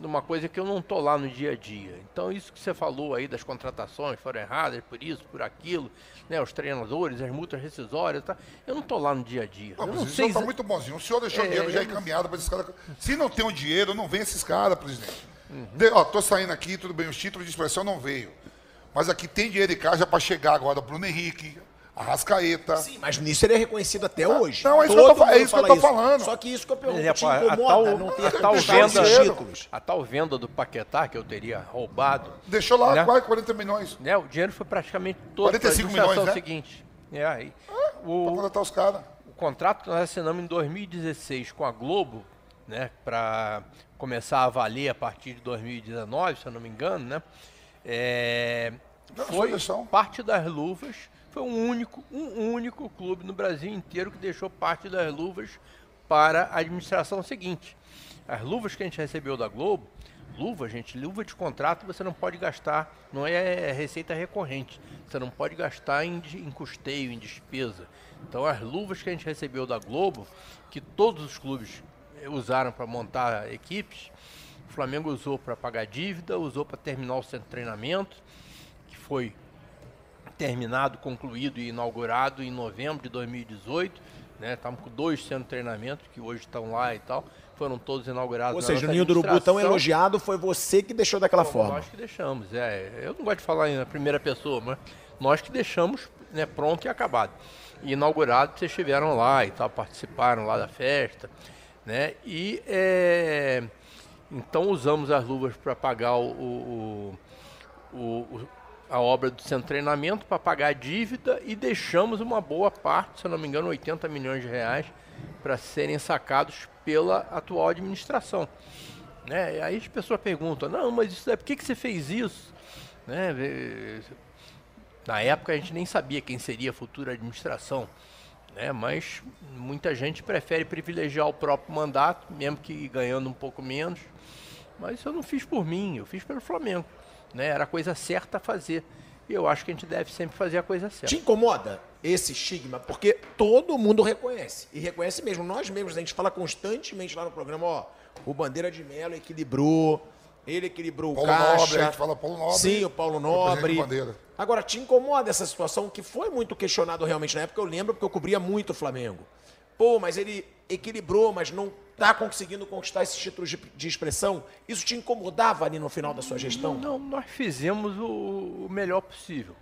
numa coisa que eu não tô lá no dia a dia. Então, isso que você falou aí das contratações foram erradas, por isso, por aquilo, né, os treinadores, as multas rescisórias, tá? eu não tô lá no dia a dia. Não, eu não sei sei está muito bonzinho. O senhor deixou É, dinheiro já encaminhado para esses caras. Se não tem o dinheiro, não vem esses caras, presidente. Uhum. De, ó, tô saindo aqui, tudo bem, os títulos de expressão não veio. Mas aqui tem dinheiro em caixa para chegar agora Bruno Henrique, Arrascaeta. Sim, mas nisso ele é reconhecido até hoje. Não, é isso que eu tô é isso que eu tô falando. Só que isso que eu pergunto, Por te exemplo, a, tal, não ter a tal venda, títulos? a tal venda do Paquetá que eu teria roubado. Deixou lá né? quase 40 milhões. Né, o dinheiro foi praticamente todo 45 pra administração milhões, né? seguinte. É, aí, Para o, contratar os caras. o contrato que nós assinamos em 2016 com a Globo, né, para começar a valer a partir de 2019, se eu não me engano, né, é, Não, foi parte das luvas, foi um único, um único clube no Brasil inteiro que deixou parte das luvas para a administração seguinte. As luvas que a gente recebeu da Globo, luva, gente, luva de contrato você não pode gastar, não é receita recorrente. Você não pode gastar em, em custeio, em despesa. Então as luvas que a gente recebeu da Globo, que todos os clubes eh, usaram para montar equipes, o Flamengo usou para pagar dívida, usou para terminar o centro de treinamento, que foi terminado, concluído e inaugurado em novembro de 2018. Né? Estamos com dois centros de treinamento que hoje estão lá e tal. Foram todos inaugurados. Ou seja, o Ninho do Urubu tão elogiado foi você que deixou daquela forma. Nós que deixamos, é. Eu não gosto de falar na primeira pessoa, mas nós que deixamos né, pronto e acabado. E inaugurado, vocês estiveram lá e tal, participaram lá da festa, né? E é, então usamos as luvas para pagar o- o- o- a obra do centro de treinamento, para pagar a dívida e deixamos uma boa parte, se não me engano, 80 milhões de reais para serem sacados pela atual administração. Né? E aí as pessoas perguntam, não, mas isso é, por que, que você fez isso? Né? Na época a gente nem sabia quem seria a futura administração, né? mas muita gente prefere privilegiar o próprio mandato, mesmo que ganhando um pouco menos. Mas isso eu não fiz por mim, eu fiz pelo Flamengo. Né? Era a coisa certa a fazer. E eu acho que a gente deve sempre fazer a coisa certa. Te incomoda esse estigma? Porque todo mundo reconhece. E reconhece mesmo. Nós mesmos, a gente fala constantemente lá no programa, ó, o Bandeira de Melo equilibrou, ele equilibrou Paulo o caixa. Nobre, a gente fala Paulo Nobre. Sim, o Paulo Nobre. Agora, te incomoda essa situação que foi muito questionado realmente na época, eu lembro porque eu cobria muito o Flamengo. Pô, mas ele equilibrou, mas não tá conseguindo conquistar esses títulos de, de expressão. Isso te incomodava ali no final da sua gestão? Não, nós fizemos o, o melhor possível.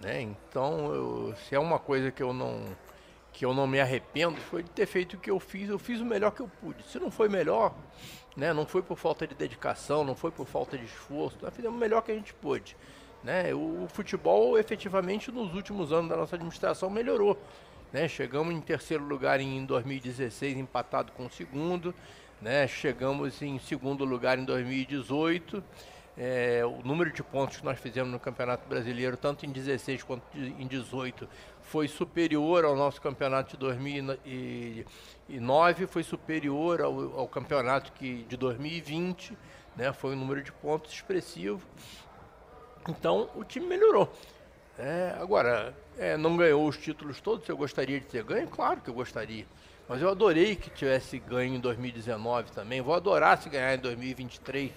Né? Então, eu- se é uma coisa que eu não que eu não me arrependo, foi de ter feito o que eu fiz. Eu fiz o melhor que eu pude. Se não foi melhor, né? não foi por falta de dedicação, não foi por falta de esforço. Nós fizemos o melhor que a gente pôde. Né? O, o futebol, efetivamente, nos últimos anos da nossa administração, melhorou. Né? Chegamos em terceiro lugar em 2016, empatado com o segundo. Né? Chegamos em segundo lugar em 2018. É, o número de pontos que nós fizemos no Campeonato Brasileiro, tanto em 16 quanto em 18, foi superior ao nosso campeonato de 2009, foi superior ao, ao campeonato que, de 2020, né? foi um número de pontos expressivo. Então o time melhorou. É, agora, é, não ganhou os títulos todos, eu gostaria de ter ganho? Claro que eu gostaria. Mas eu adorei que tivesse ganho em 2019 também. Vou adorar se ganhar em 2023.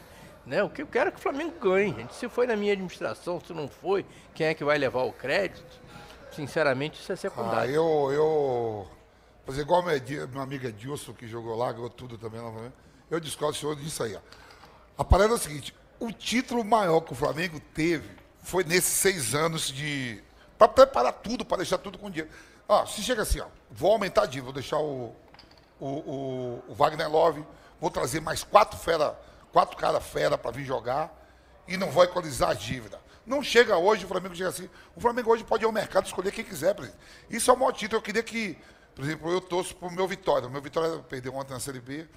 Né? O que eu quero é que o Flamengo ganhe. gente. Se foi na minha administração, se não foi, quem é que vai levar o crédito? Sinceramente, isso é Ah, secundário. eu, eu. Fazer igual meu, meu amigo Edilson, que jogou lá, ganhou tudo também lá no Flamengo. Eu discordo do senhor disso aí, ó. A parada é o seguinte: o título maior que o Flamengo teve foi nesses seis anos de. para preparar tudo, para deixar tudo com dinheiro. Ah, se chega assim, ó, vou aumentar a dívida, vou deixar o, o, o, o Wagner Love, vou trazer mais quatro fera, quatro cara fera para vir jogar e não vou equalizar a dívida. Não chega hoje, o Flamengo chega assim. O Flamengo hoje pode ir ao mercado escolher quem quiser, presidente. Isso é o maior título. Eu queria que, por exemplo, eu torço pro meu Vitória. O meu Vitória perdeu ontem na Série B.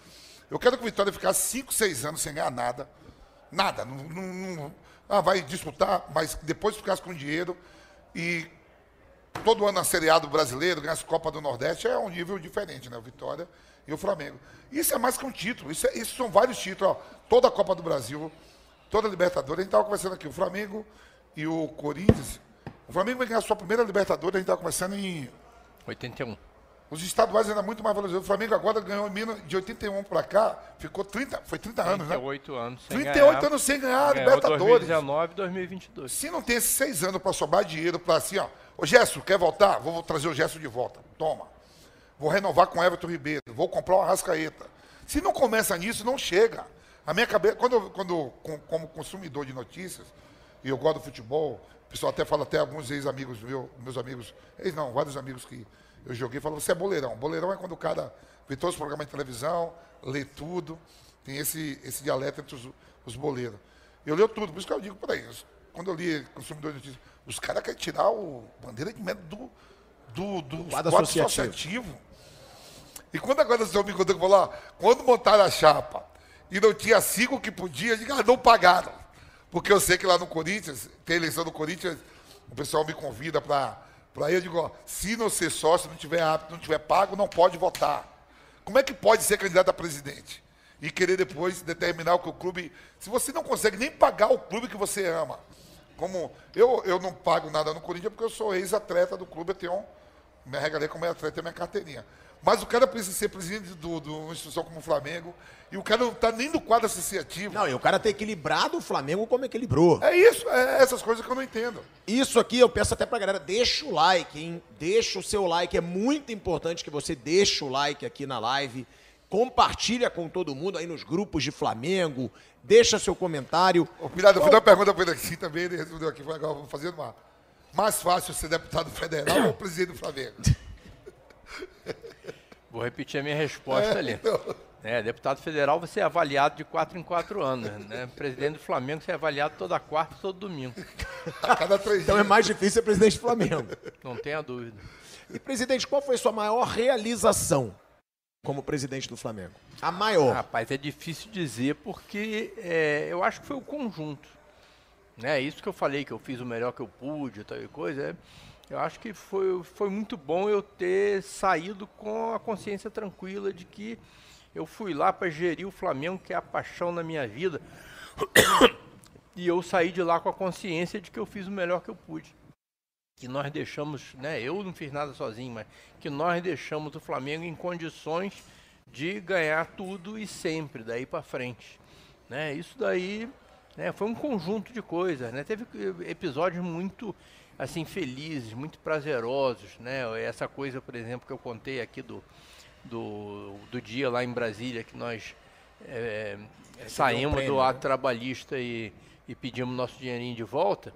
Eu quero que o Vitória ficasse 5, 6 anos sem ganhar nada. Nada. Não, não- não- ah, vai disputar, mas depois ficasse com dinheiro e todo ano na Série A do brasileiro, ganhasse Copa do Nordeste, é um nível diferente, né? O Vitória e o Flamengo. Isso é mais que um título, isso, é- isso são vários títulos, ó. Toda a Copa do Brasil, toda a Libertadores, a gente estava conversando aqui, o Flamengo e o Corinthians, O Flamengo vai ganhar a sua primeira Libertadores, a gente está começando em 81. Os estaduais ainda muito mais valorizados. O Flamengo agora ganhou em Minas de 81 para cá, ficou 30, foi 30 anos, né? 38 anos sem 38 ganhar. anos sem ganhar a Ganhou Libertadores. 2019 e 2022. Se não tem esses seis anos para sobrar dinheiro para assim, ó. Ô Gesso, quer voltar? Vou trazer o Gesso de volta. Toma. Vou renovar com o Everton Ribeiro. Vou comprar uma rascaeta. Se não começa nisso, não chega. A minha cabeça, quando, eu- quando com- como consumidor de notícias, e eu gosto do futebol, o pessoal até fala, até alguns ex-amigos, meu- meus amigos, ex não, vários amigos que eu joguei, falam, você é boleirão. Boleirão é quando o cara vê todos os programas de televisão, lê tudo, tem esse, esse dialeto entre os, os boleiros. Eu leio tudo, por isso que eu digo, peraí, quando eu li consumidor de notícias, os caras querem tirar o bandeira de medo do, do, do quadro associativo. associativo. E quando agora vocês me contando que falou, ó, quando montaram a chapa e não tinha cinco que podia, eu digo, ah, não pagaram. Porque eu sei que lá no Corinthians, tem eleição do Corinthians, o pessoal me convida para ir, eu digo, ó, se não ser sócio, não tiver apto, não tiver pago, não pode votar. Como é que pode ser candidato a presidente? E querer depois determinar o que o clube. Se você não consegue nem pagar o clube que você ama. Como eu, eu não pago nada no Corinthians porque eu sou ex-atleta do clube, eu tenho um, minha regalia como atleta e minha carteirinha. Mas o cara precisa ser presidente do- de uma instituição como o Flamengo e o cara não está nem no quadro associativo. Não, e o cara ter equilibrado o Flamengo como equilibrou. É isso, é essas coisas que eu não entendo. Isso aqui eu peço até pra galera, deixa o like, hein? Deixa o seu like, é muito importante que você deixe o like aqui na live. Compartilha com todo mundo aí nos grupos de Flamengo, deixa seu comentário. Ô, Pirata, eu fui dar uma pergunta para ele aqui também, ele respondeu aqui, agora, vamos fazer uma. Mais fácil ser deputado federal ou presidente do Flamengo? Vou repetir a minha resposta ali. É, deputado federal você é avaliado de 4 em 4 anos. Né? Presidente do Flamengo você é avaliado toda quarta e todo domingo. A cada três Então é mais difícil ser presidente do Flamengo. Não tenha dúvida. E, presidente, qual foi sua maior realização como presidente do Flamengo? A maior. Rapaz, é difícil dizer porque é, eu acho que foi o conjunto. Né? Isso que eu falei, que eu fiz o melhor que eu pude, tal e coisa. é, eu acho que foi, foi muito bom eu ter saído com a consciência tranquila de que eu fui lá para gerir o Flamengo, que é a paixão na minha vida. E eu saí de lá com a consciência de que eu fiz o melhor que eu pude. Que nós deixamos, né? Eu não fiz nada sozinho, mas que nós deixamos o Flamengo em condições de ganhar tudo e sempre daí para frente, né? Isso daí, né, foi um conjunto de coisas, né? Teve episódios muito assim felizes, muito prazerosos, né? Essa coisa, por exemplo, que eu contei aqui do do, do dia lá em Brasília que nós eh, saímos prêmio, do né? ato trabalhista e, e pedimos nosso dinheirinho de volta,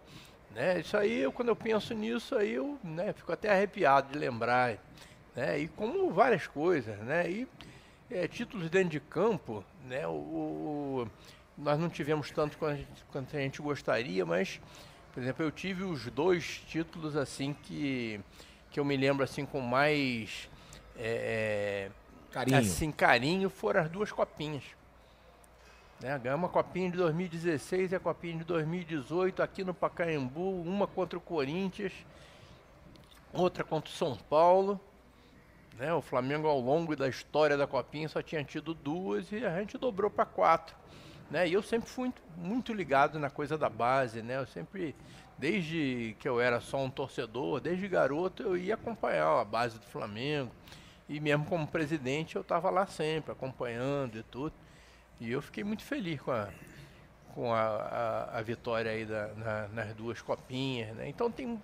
né? Isso aí, eu, quando eu penso nisso, aí eu né, fico até arrepiado de lembrar, né? E como várias coisas, né? E é, títulos dentro de campo, né? O, o- nós não tivemos tanto quanto a, gente, quanto a gente gostaria, mas, por exemplo, eu tive os dois títulos assim que, que eu me lembro assim com mais é, é, Carinho. assim, carinho foram as duas copinhas. Né? Ganhamos a copinha de 2016 e a copinha de 2018 aqui no Pacaembu, uma contra o Corinthians, outra contra o São Paulo. Né? O Flamengo ao longo da história da copinha só tinha tido duas e a gente dobrou para quatro. Né? E eu sempre fui muito, ligado na coisa da base, né? Eu sempre, desde que eu era só um torcedor, desde garoto eu ia acompanhar a base do Flamengo. E mesmo como presidente eu estava lá sempre, acompanhando e tudo. E eu fiquei muito feliz com a, com a, a, a vitória aí da, na- nas duas copinhas, né? Então tem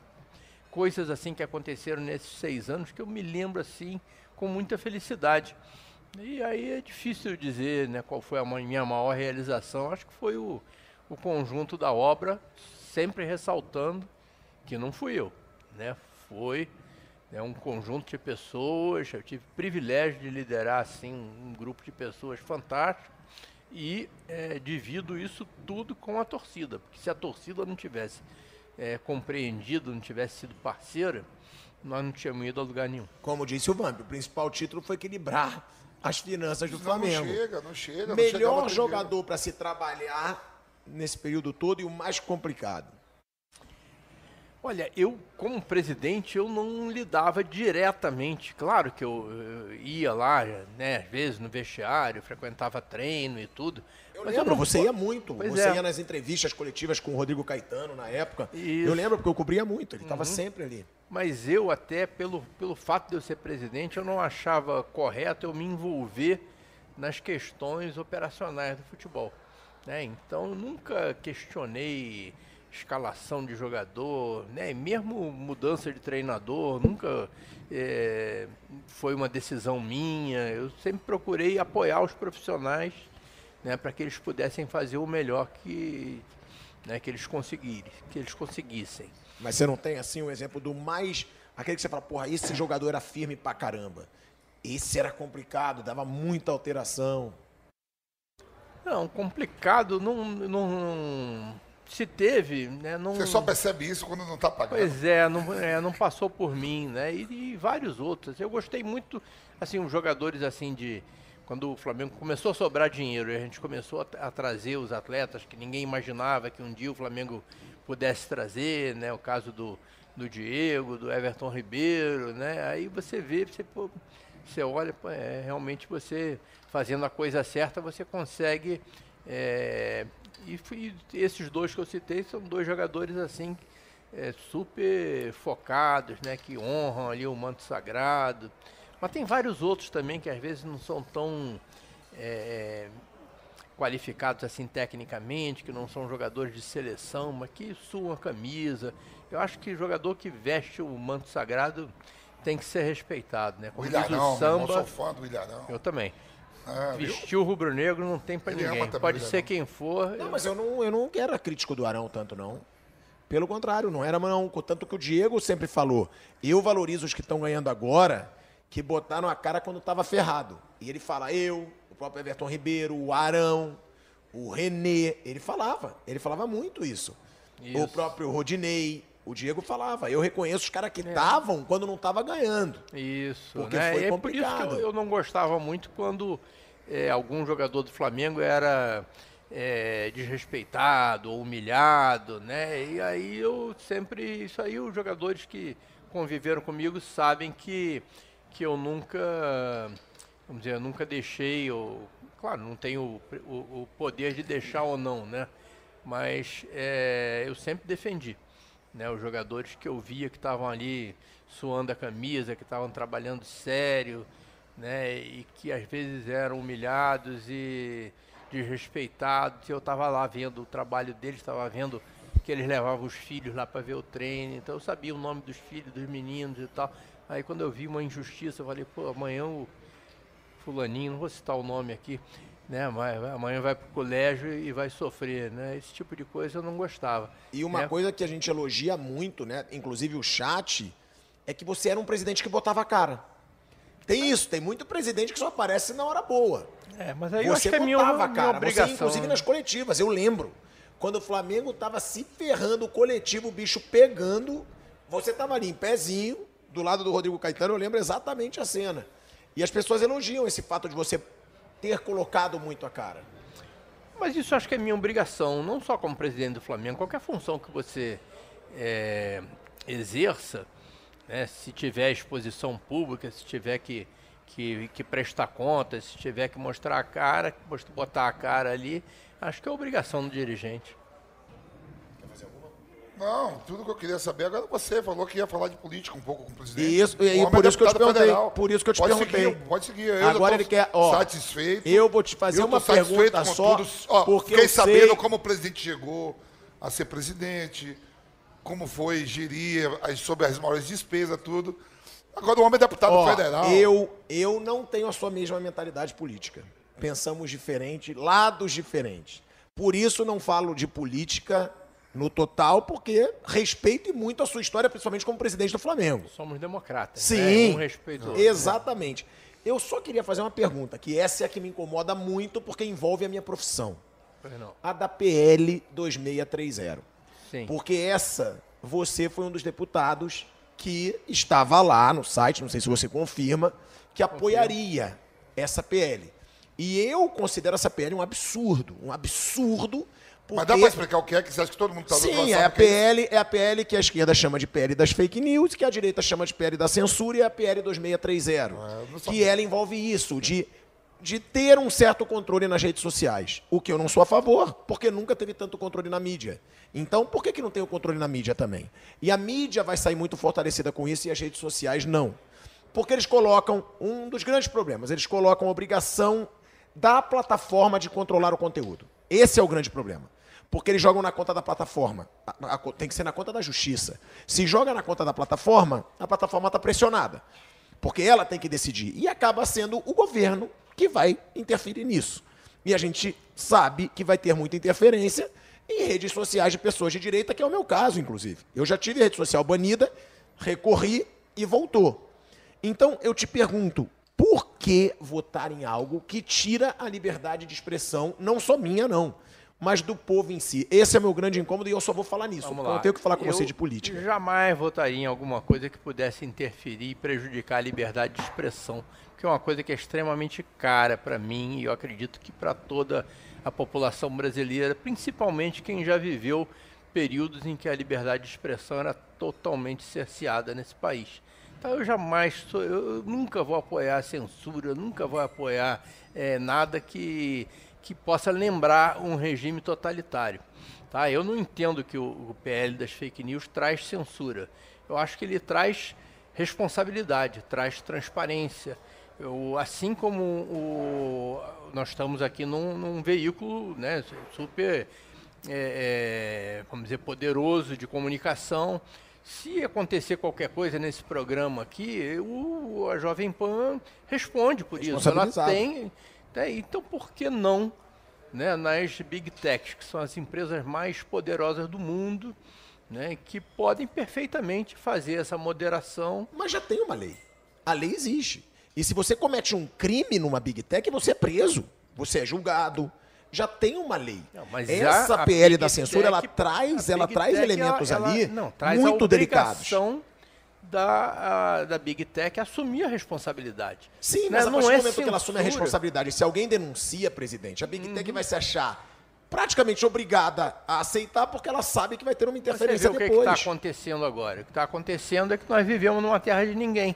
coisas assim que aconteceram nesses seis anos que eu me lembro assim com muita felicidade. E aí é difícil dizer né, qual foi a minha maior realização. Acho que foi o, o conjunto da obra, sempre ressaltando que não fui eu, né? Foi né, um conjunto de pessoas. Eu tive o privilégio de liderar assim um, grupo de pessoas fantástico e eh, divido isso tudo com a torcida, porque se a torcida não tivesse eh, compreendido, não tivesse sido parceira, nós não tínhamos ido a lugar nenhum. Como disse o Vamp, o principal título foi equilibrar as finanças do Não, Flamengo. Não chega, não chega. não Melhor outro jogador para se trabalhar nesse período todo e o mais complicado. Olha, eu como presidente eu não lidava diretamente. Claro que eu, eh, ia lá, né, às vezes no vestiário, frequentava treino e tudo, Eu Mas lembro, não você ia muito. Pois você é. ia nas entrevistas coletivas com o Rodrigo Caetano na época. Isso. Uhum. Eu lembro porque eu cobria muito, ele estava sempre ali. Mas eu até, pelo, pelo fato de eu ser presidente, eu não achava correto eu me envolver nas questões operacionais do futebol. né? Então eu nunca questionei escalação de jogador, né? E mesmo mudança de treinador, nunca eh, foi uma decisão minha. Eu sempre procurei apoiar os profissionais né, para que eles pudessem fazer o melhor que, né, que, eles conseguirem, que eles conseguissem. Mas você não tem, assim, um exemplo do mais... Aquele que você fala, porra, esse jogador era firme pra caramba. Esse era complicado, dava muita alteração. Não, complicado não, não se teve, né? Não, Você só percebe isso quando não está pagando. Pois é não, é, não passou por mim, né? E, e vários outros. Eu gostei muito, assim, os jogadores assim de quando o Flamengo começou a sobrar dinheiro e a gente começou a, a trazer os atletas que ninguém imaginava que um dia o Flamengo pudesse trazer, né? O caso do, do Diego, do Everton Ribeiro, né? Aí você vê, você, pô, você olha, pô, é, realmente você fazendo a coisa certa, você consegue. é, e fui- esses dois que eu citei são dois jogadores assim é, super focados, né? Que honram ali o manto sagrado. Mas tem vários outros também que às vezes não são tão é, qualificados assim tecnicamente, que não são jogadores de seleção, mas que suam a camisa. Eu acho que jogador que veste o manto sagrado tem que ser respeitado, né? O Como diz Ilharão, o samba, sou fã do Ilharão. eu também. Viu? Vestiu o rubro-negro não tem pra Ele ama ninguém. também Pode o ser Ilharão. quem for. Não, mas eu não, eu não era crítico do Arão tanto, não. Pelo contrário, não era não. Tanto que o Diego sempre falou, eu valorizo os que estão ganhando agora, que botaram a cara quando estava ferrado. E ele fala, eu, o próprio Everton Ribeiro, o Arão, o Renê, ele falava, ele falava muito isso. O Isso. próprio Rodinei, o Diego falava, eu reconheço os caras que estavam quando não estava ganhando. Isso, Porque né? foi é por isso que complicado. eu, eu não gostava muito quando é, algum jogador do Flamengo era é, desrespeitado ou humilhado, né? E aí eu sempre, isso aí os jogadores que conviveram comigo sabem que, que eu nunca, vamos dizer, eu nunca deixei, eu, claro, não tenho o, o, o poder de deixar ou não, né? Mas é, eu sempre defendi né, os jogadores que eu via que estavam ali suando a camisa, que estavam trabalhando sério, né, e que às vezes eram humilhados e desrespeitados. Eu estava lá vendo o trabalho deles, estava vendo que eles levavam os filhos lá para ver o treino, então eu sabia o nome dos filhos, dos meninos e tal. Aí quando eu vi uma injustiça, eu falei, pô, amanhã o fulaninho, não vou citar o nome aqui, né, amanhã vai para o colégio e vai sofrer, né? Esse tipo de coisa eu não gostava. E uma né? coisa que a gente elogia muito, né? Inclusive o chat, é que você era um presidente que botava a cara. Tem isso, tem muito presidente que só aparece na hora boa. É, mas aí eu você acho que é minha, botava a minha cara. obrigação. Você, inclusive, né? nas coletivas, eu lembro. Quando o Flamengo tava se ferrando, o coletivo, o bicho pegando, você tava ali em pezinho, do lado do Rodrigo Caetano, eu lembro exatamente a cena. E as pessoas elogiam esse fato de você ter colocado muito a cara. Mas isso acho que é minha obrigação, não só como presidente do Flamengo, qualquer função que você é, exerça, né, se tiver exposição pública, se tiver que, que, que prestar contas, se tiver que mostrar a cara, botar a cara ali, acho que é obrigação do dirigente. Não, tudo que eu queria saber. Agora você falou que ia falar de política um pouco com o presidente. Isso, e aí por é isso que eu te perguntei. federal. Por isso que eu te pode perguntei. Seguir, pode seguir. Eu Agora ele quer, ó, satisfeito. eu vou te fazer uma pergunta só, tudo. Ó, porque fiquei sabendo sei- como o presidente chegou a ser presidente, como foi gerir as- sobre as maiores despesas, tudo. Agora o homem é deputado Ó, federal. Eu, eu não tenho a sua mesma mentalidade política. Pensamos diferente, lados diferentes. Por isso não falo de política no total, porque respeito muito a sua história, principalmente como presidente do Flamengo. Somos democratas. Sim, Né? Um respeito ao outro. exatamente. Eu só queria fazer uma pergunta, que essa é a que me incomoda muito, porque envolve a minha profissão. Não. A da PL 2630. Sim. Porque essa, você foi um dos deputados que estava lá no site, não sei se você confirma, que apoiaria essa PL. E eu considero essa PL um absurdo, um absurdo. Porque... Mas dá pra explicar o que é, que você acha que todo mundo tá lado Sim, é a é? PL, é a PL que a esquerda chama de PL das fake news, que a direita chama de PL da censura e a PL 2630. É, que ela envolve isso, de de ter um certo controle nas redes sociais. O que eu não sou a favor, porque nunca teve tanto controle na mídia. Então, por que, que não tem o controle na mídia também? E a mídia vai sair muito fortalecida com isso e as redes sociais não. Porque eles colocam um dos grandes problemas, eles colocam a obrigação da plataforma de controlar o conteúdo. Esse é o grande problema. Porque eles jogam na conta da plataforma. Tem que ser na conta da justiça. Se joga na conta da plataforma, a plataforma está pressionada. Porque ela tem que decidir. E acaba sendo o governo que vai interferir nisso. E a gente sabe que vai ter muita interferência em redes sociais de pessoas de direita, que é o meu caso, inclusive. Eu já tive rede social banida, recorri e voltou. Então eu te pergunto, por que votar em algo que tira a liberdade de expressão, não só minha, não, mas do povo em si? Esse é meu grande incômodo e eu só vou falar nisso. Vamos lá. eu tenho que falar com Eu você de política. Jamais votaria em alguma coisa que pudesse interferir e prejudicar a liberdade de expressão, que é uma coisa que é extremamente cara para mim e eu acredito que para toda a população brasileira, principalmente quem já viveu períodos em que a liberdade de expressão era totalmente cerceada nesse país. Então eu jamais, sou, eu nunca vou apoiar a censura, nunca vou apoiar eh, nada que, que possa lembrar um regime totalitário. Tá? Eu não entendo que o, o PL das fake news traz censura. Eu acho que ele traz responsabilidade, traz transparência. Eu, assim como o- nós estamos aqui num, num veículo né, super, é, é, vamos dizer, poderoso de comunicação. Se acontecer qualquer coisa nesse programa aqui, o, a Jovem Pan responde por isso. Ela tem. Tem- Então, por que não né, nas Big Techs, que são as empresas mais poderosas do mundo, né, que podem perfeitamente fazer essa moderação. Mas já tem uma lei. A lei existe. E se você comete um crime numa Big Tech, você é preso. Você é julgado. Já tem uma lei. mas Essa PL Big da censura, ela Tech- traz, a ela Big traz Tech, elementos ela- ali ela- não, traz muito a delicados. Da, a- da Big Tech assumir a responsabilidade. Sim, Né, mas a não partir é do momento que ela assume a censura. Uhum. responsabilidade, se alguém denuncia, presidente, a Big Tech vai se achar praticamente obrigada a aceitar porque ela sabe que vai ter uma Você vê interferência o que depois. está acontecendo agora. O que está acontecendo é que nós vivemos numa terra de ninguém.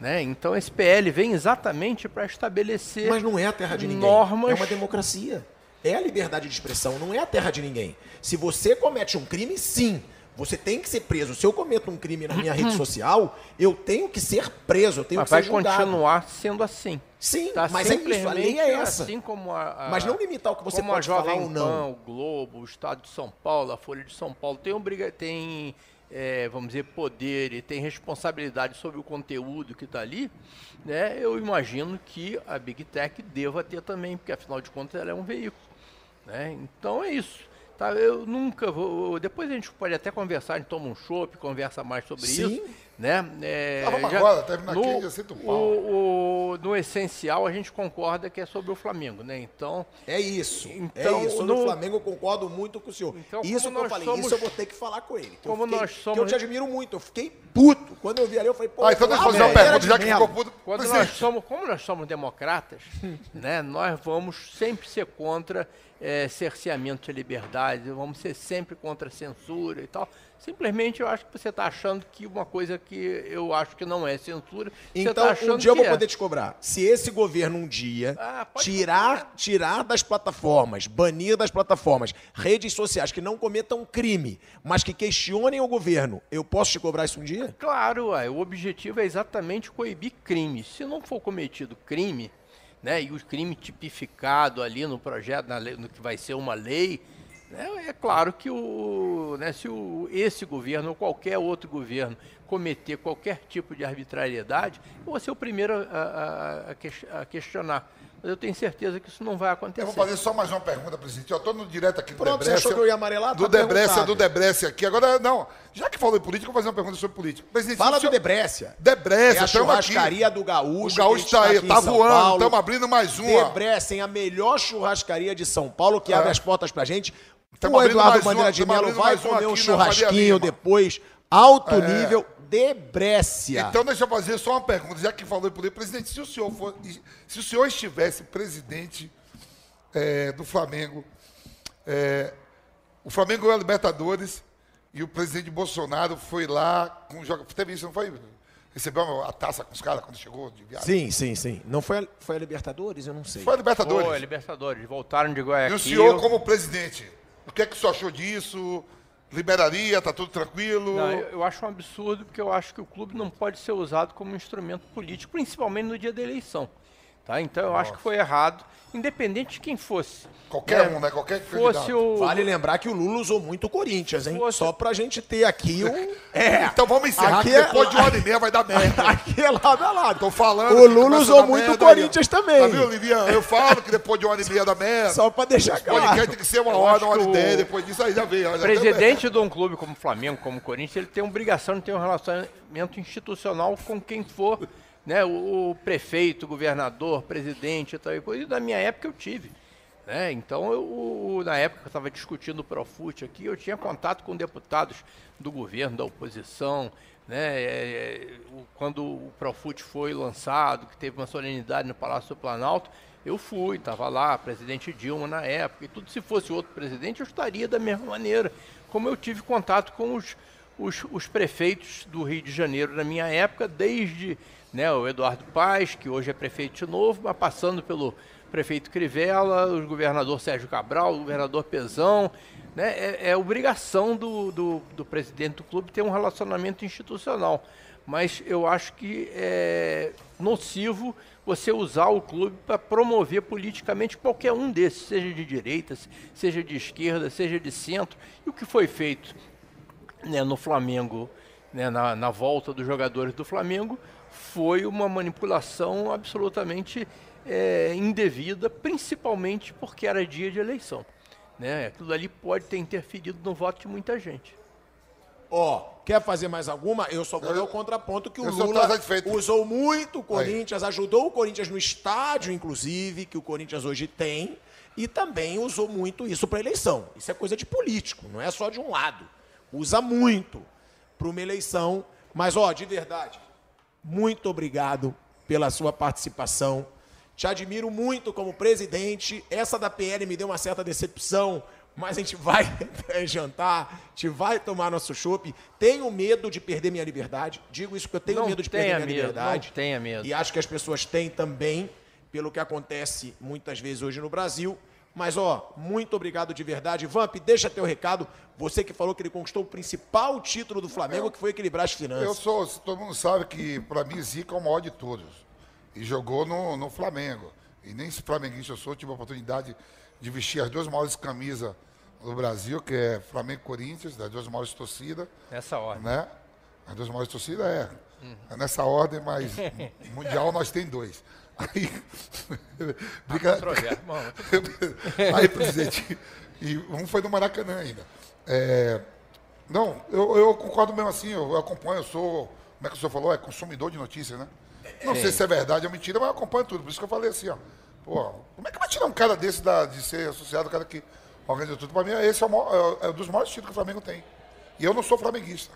Né? Então esse PL vem exatamente para estabelecer Mas não é a terra de ninguém. normas. É uma democracia. É a liberdade de expressão, não é a terra de ninguém. Se você comete um crime, sim. Você tem que ser preso. Se eu cometo um crime na minha rede social, eu tenho que ser preso, eu tenho Mas que ser vai julgado. continuar sendo assim. Sim, Tá mas é isso, a lei é essa. Assim como a, a- Mas não limitar o que você como pode a Jovem falar ou não. Pan, o Globo, o Estado de São Paulo, a Folha de São Paulo tem obriga tem é, vamos dizer poder e tem responsabilidade sobre o conteúdo que está ali, né? Eu imagino que a Big Tech deva ter também, porque afinal de contas ela é um veículo, né? Então é isso. Tá, eu nunca vou. Depois a gente pode até conversar, a gente toma um chopp, conversa mais sobre Sim. isso. Né? É, Ah, vamos já- agora, terminar aqui, no- já sinto pau. o, o- no essencial, a gente concorda que é sobre o Flamengo, né? Então, É isso. Então, é isso. no- No Flamengo eu concordo muito com o senhor. Então, isso como que eu falei, somos- isso eu vou ter que falar com ele. que eu Como fiquei- nós que somos- eu te admiro muito. Eu fiquei puto. Quando eu vi ali, eu falei, pô, Ah, então deixa eu fazer uma pergunta, já que ficou puto. quando nós somos, como nós somos democratas, né, nós vamos sempre ser contra eh, cerceamento de liberdade, vamos ser sempre contra a censura e tal. Simplesmente eu acho que você está achando que uma coisa que eu acho que não é censura, você Então, achando um dia eu vou é. poder te cobrar. Se esse governo um dia Ah, tirar, tirar das plataformas, banir das plataformas, redes sociais que não cometam crime, mas que questionem o governo, eu posso te cobrar isso um dia? Claro, ué, o objetivo é exatamente coibir crimes. Se não for cometido crime, né, e o crime tipificado ali no projeto, lei- no que vai ser uma lei, né, é claro que o, né, se o, esse governo ou qualquer outro governo cometer qualquer tipo de arbitrariedade, eu vou ser o primeiro a, a- a questionar. Mas eu tenho certeza que isso não vai acontecer. Eu vou fazer só mais uma pergunta, presidente. Eu estou no direto aqui do Pronto, você Debrecia. achou que eu ia amarelar? Do Tá Debrecia, do Debrecia aqui. Agora, não. Já que falou em política, eu vou fazer uma pergunta sobre política. Presidente, Fala do Debrécia. Debrecia, É a estamos aqui. churrascaria do Gaúcho. O Gaúcho está aí, tá São voando. Paulo. Estamos abrindo mais uma. Debrecen, a melhor churrascaria de São Paulo, que abre as portas pra gente. Tamo o Eduardo Bandeira uma, de Melo vai comer um churrasquinho depois, alto nível, Debrécia. Então, deixa eu fazer só uma pergunta, já que falou em política. Presidente, se o senhor, for, se o senhor estivesse presidente eh, do Flamengo, eh, o Flamengo ganhou a Libertadores e o presidente Bolsonaro foi lá com o joga- Teve isso, não foi? recebeu a taça com os caras quando chegou de viagem? Sim, sim, sim. Não foi a, foi a Libertadores? Eu não sei. Foi a Libertadores. Foi, Libertadores. Voltaram de E o senhor, como presidente, o que é que o senhor achou disso? Liberaria, tá tudo tranquilo? Não, eu, eu acho um absurdo, porque eu acho que o clube não pode ser usado como instrumento político, principalmente no dia da eleição. Tá? Então eu acho que foi errado, independente de quem fosse. Qualquer né? um, né? Qualquer Fosse candidato. o. Vale lembrar que o Lula usou muito o Corinthians, hein? Fosse- Só pra gente ter aqui um. É. Então vamos encerrar, Aqui que é- depois de uma hora e meia vai dar merda. Aqui é lado a lado. Tô falando. O que Lula usou muito o aí. Corinthians também. Tá vendo, Livian? Eu falo que depois de uma hora e meia da merda. Só pra deixar O podcast claro. tem que ser uma Eu hora, uma hora que e dez. Depois disso aí já veio. já presidente de um clube como o Flamengo, como o Corinthians, ele tem obrigação de ter um relacionamento institucional com quem for, né? O, o prefeito, governador, presidente e tal. e coisa. E minha época eu tive. Né? Então, eu, na época que eu estava discutindo o Profut aqui, eu tinha contato com deputados do governo, da oposição. Né? É, é, quando o Profut foi lançado, que teve uma solenidade no Palácio do Planalto, eu fui, estava lá, presidente Dilma na época, e tudo se fosse outro presidente, eu estaria da mesma maneira. Como eu tive contato com os, os, os prefeitos do Rio de Janeiro na minha época, desde né, o Eduardo Paes, que hoje é prefeito de novo, mas passando pelo prefeito Crivella, o governador Sérgio Cabral, o governador Pezão. Né, é, é obrigação do, do, do presidente do clube ter um relacionamento institucional. Mas eu acho que é nocivo você usar o clube para promover politicamente qualquer um desses, seja de direita, seja de esquerda, seja de centro. E o que foi feito né, no Flamengo, né, na, na volta dos jogadores do Flamengo, foi uma manipulação absolutamente é, indevida, principalmente porque era dia de eleição. Né? Aquilo ali pode ter interferido no voto de muita gente. Ó, quer fazer mais alguma? Eu só vou dar o contraponto que o Lula usou muito o Corinthians, ajudou o Corinthians no estádio, inclusive, que o Corinthians hoje tem, e também usou muito isso para eleição. Isso é coisa de político, não é só de um lado. Usa muito para uma eleição. Mas, ó, de verdade, muito obrigado pela sua participação. Te admiro muito como presidente. Essa da PL me deu uma certa decepção, mas a gente vai jantar, a gente vai tomar nosso chopp. Tenho medo de perder minha liberdade. Digo isso porque eu tenho Não medo de perder minha medo, liberdade. não tenha medo. E acho que as pessoas têm também, pelo que acontece muitas vezes hoje no Brasil. Mas, ó, muito obrigado de verdade. Vamp, deixa teu recado. Você que falou que ele conquistou o principal título do Flamengo, que foi equilibrar as finanças. Eu sou, todo mundo sabe que para mim Zica é o maior de todos. E jogou no, no Flamengo. E nem se flamenguista eu sou, tive a oportunidade de vestir as duas maiores camisas do Brasil, que é Flamengo e Corinthians, das duas maiores torcidas, Nessa ordem. né? As duas maiores torcidas é, é nessa ordem, mas mundial nós tem dois. Aí, briga- controverso. Bom, Aí, presidente, e um foi no Maracanã ainda. É, não, eu, eu concordo mesmo assim, eu, eu acompanho, eu sou, como é que o senhor falou? É consumidor de notícias, né? Não sei se é verdade ou mentira, mas eu acompanho tudo. Por isso que eu falei assim, ó. Pô, como é que vai tirar um cara desse da- de ser associado, o cara que organiza tudo? Para mim, esse é, o maior- é, é um dos maiores títulos que o Flamengo tem. E eu não sou flamenguista.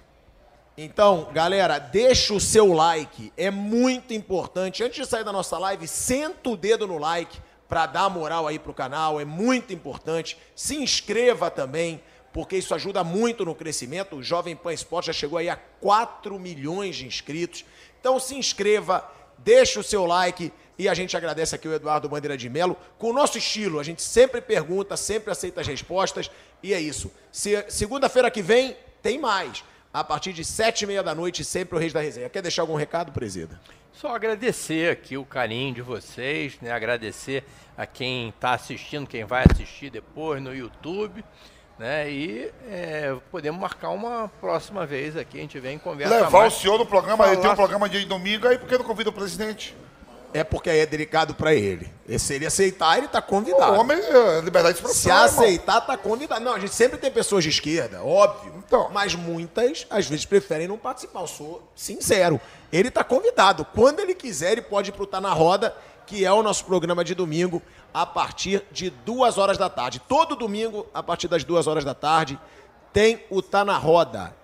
Então, galera, deixa o seu like, é muito importante. Antes de sair da nossa live, senta o dedo no like para dar moral aí pro canal, é muito importante. Se inscreva também, porque isso ajuda muito no crescimento. O Jovem Pan Esporte já chegou aí a 4 milhões de inscritos. Então se inscreva, deixa o seu like e a gente agradece aqui o Eduardo Bandeira de Melo. Com o nosso estilo, a gente sempre pergunta, sempre aceita as respostas e é isso. Se- Segunda-feira que vem tem mais a partir de sete e meia da noite, sempre o Reis da Resenha. Quer deixar algum recado, presida? Só agradecer aqui o carinho de vocês, né? Agradecer a quem está assistindo, quem vai assistir depois no YouTube, né? E é, podemos marcar uma próxima vez aqui, a gente vem e conversa Levar mais. o senhor no programa, ele tem um Falar- programa de domingo, aí por que não convida o presidente? É porque aí é delicado pra ele. E se ele aceitar, ele tá O convidado. homem, é, liberdade de Se expressão. aceitar, tá convidado. Não, a gente sempre tem pessoas de esquerda, óbvio. Então. Mas muitas, às vezes, preferem não participar. Eu sou sincero. Ele tá convidado. Quando ele quiser, ele pode ir pro Tá na Roda, que é o nosso programa de domingo, a partir de duas horas da tarde. Todo domingo, a partir das duas horas da tarde, tem o Tá na Roda.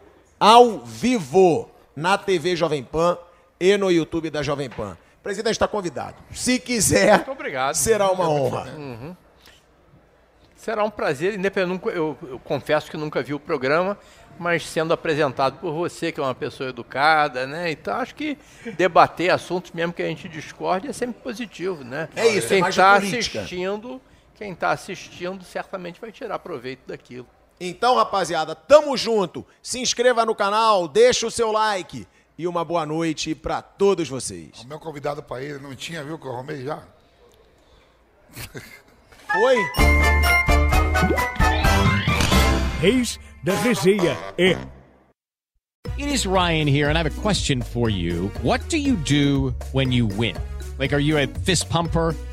Ao vivo, na TV Jovem Pan e no YouTube da Jovem Pan. O presidente está convidado. Se quiser, será uma honra. Será um prazer, independente. Eu, eu confesso que nunca vi o programa, mas sendo apresentado por você, que é uma pessoa educada, né? Então acho que debater assuntos, mesmo que a gente discorde, é sempre positivo, né? É isso, é Quem está assistindo, quem está assistindo, certamente vai tirar proveito daquilo. Então, rapaziada, tamo junto. Se inscreva no canal, deixa o seu like e uma boa noite pra todos vocês. O meu convidado para ele não tinha, viu, que eu arrumei já? Foi? Reis da Resenha é It is Ryan here, and I have a question for you. What do you do when you win? Like, are you a fist pumper?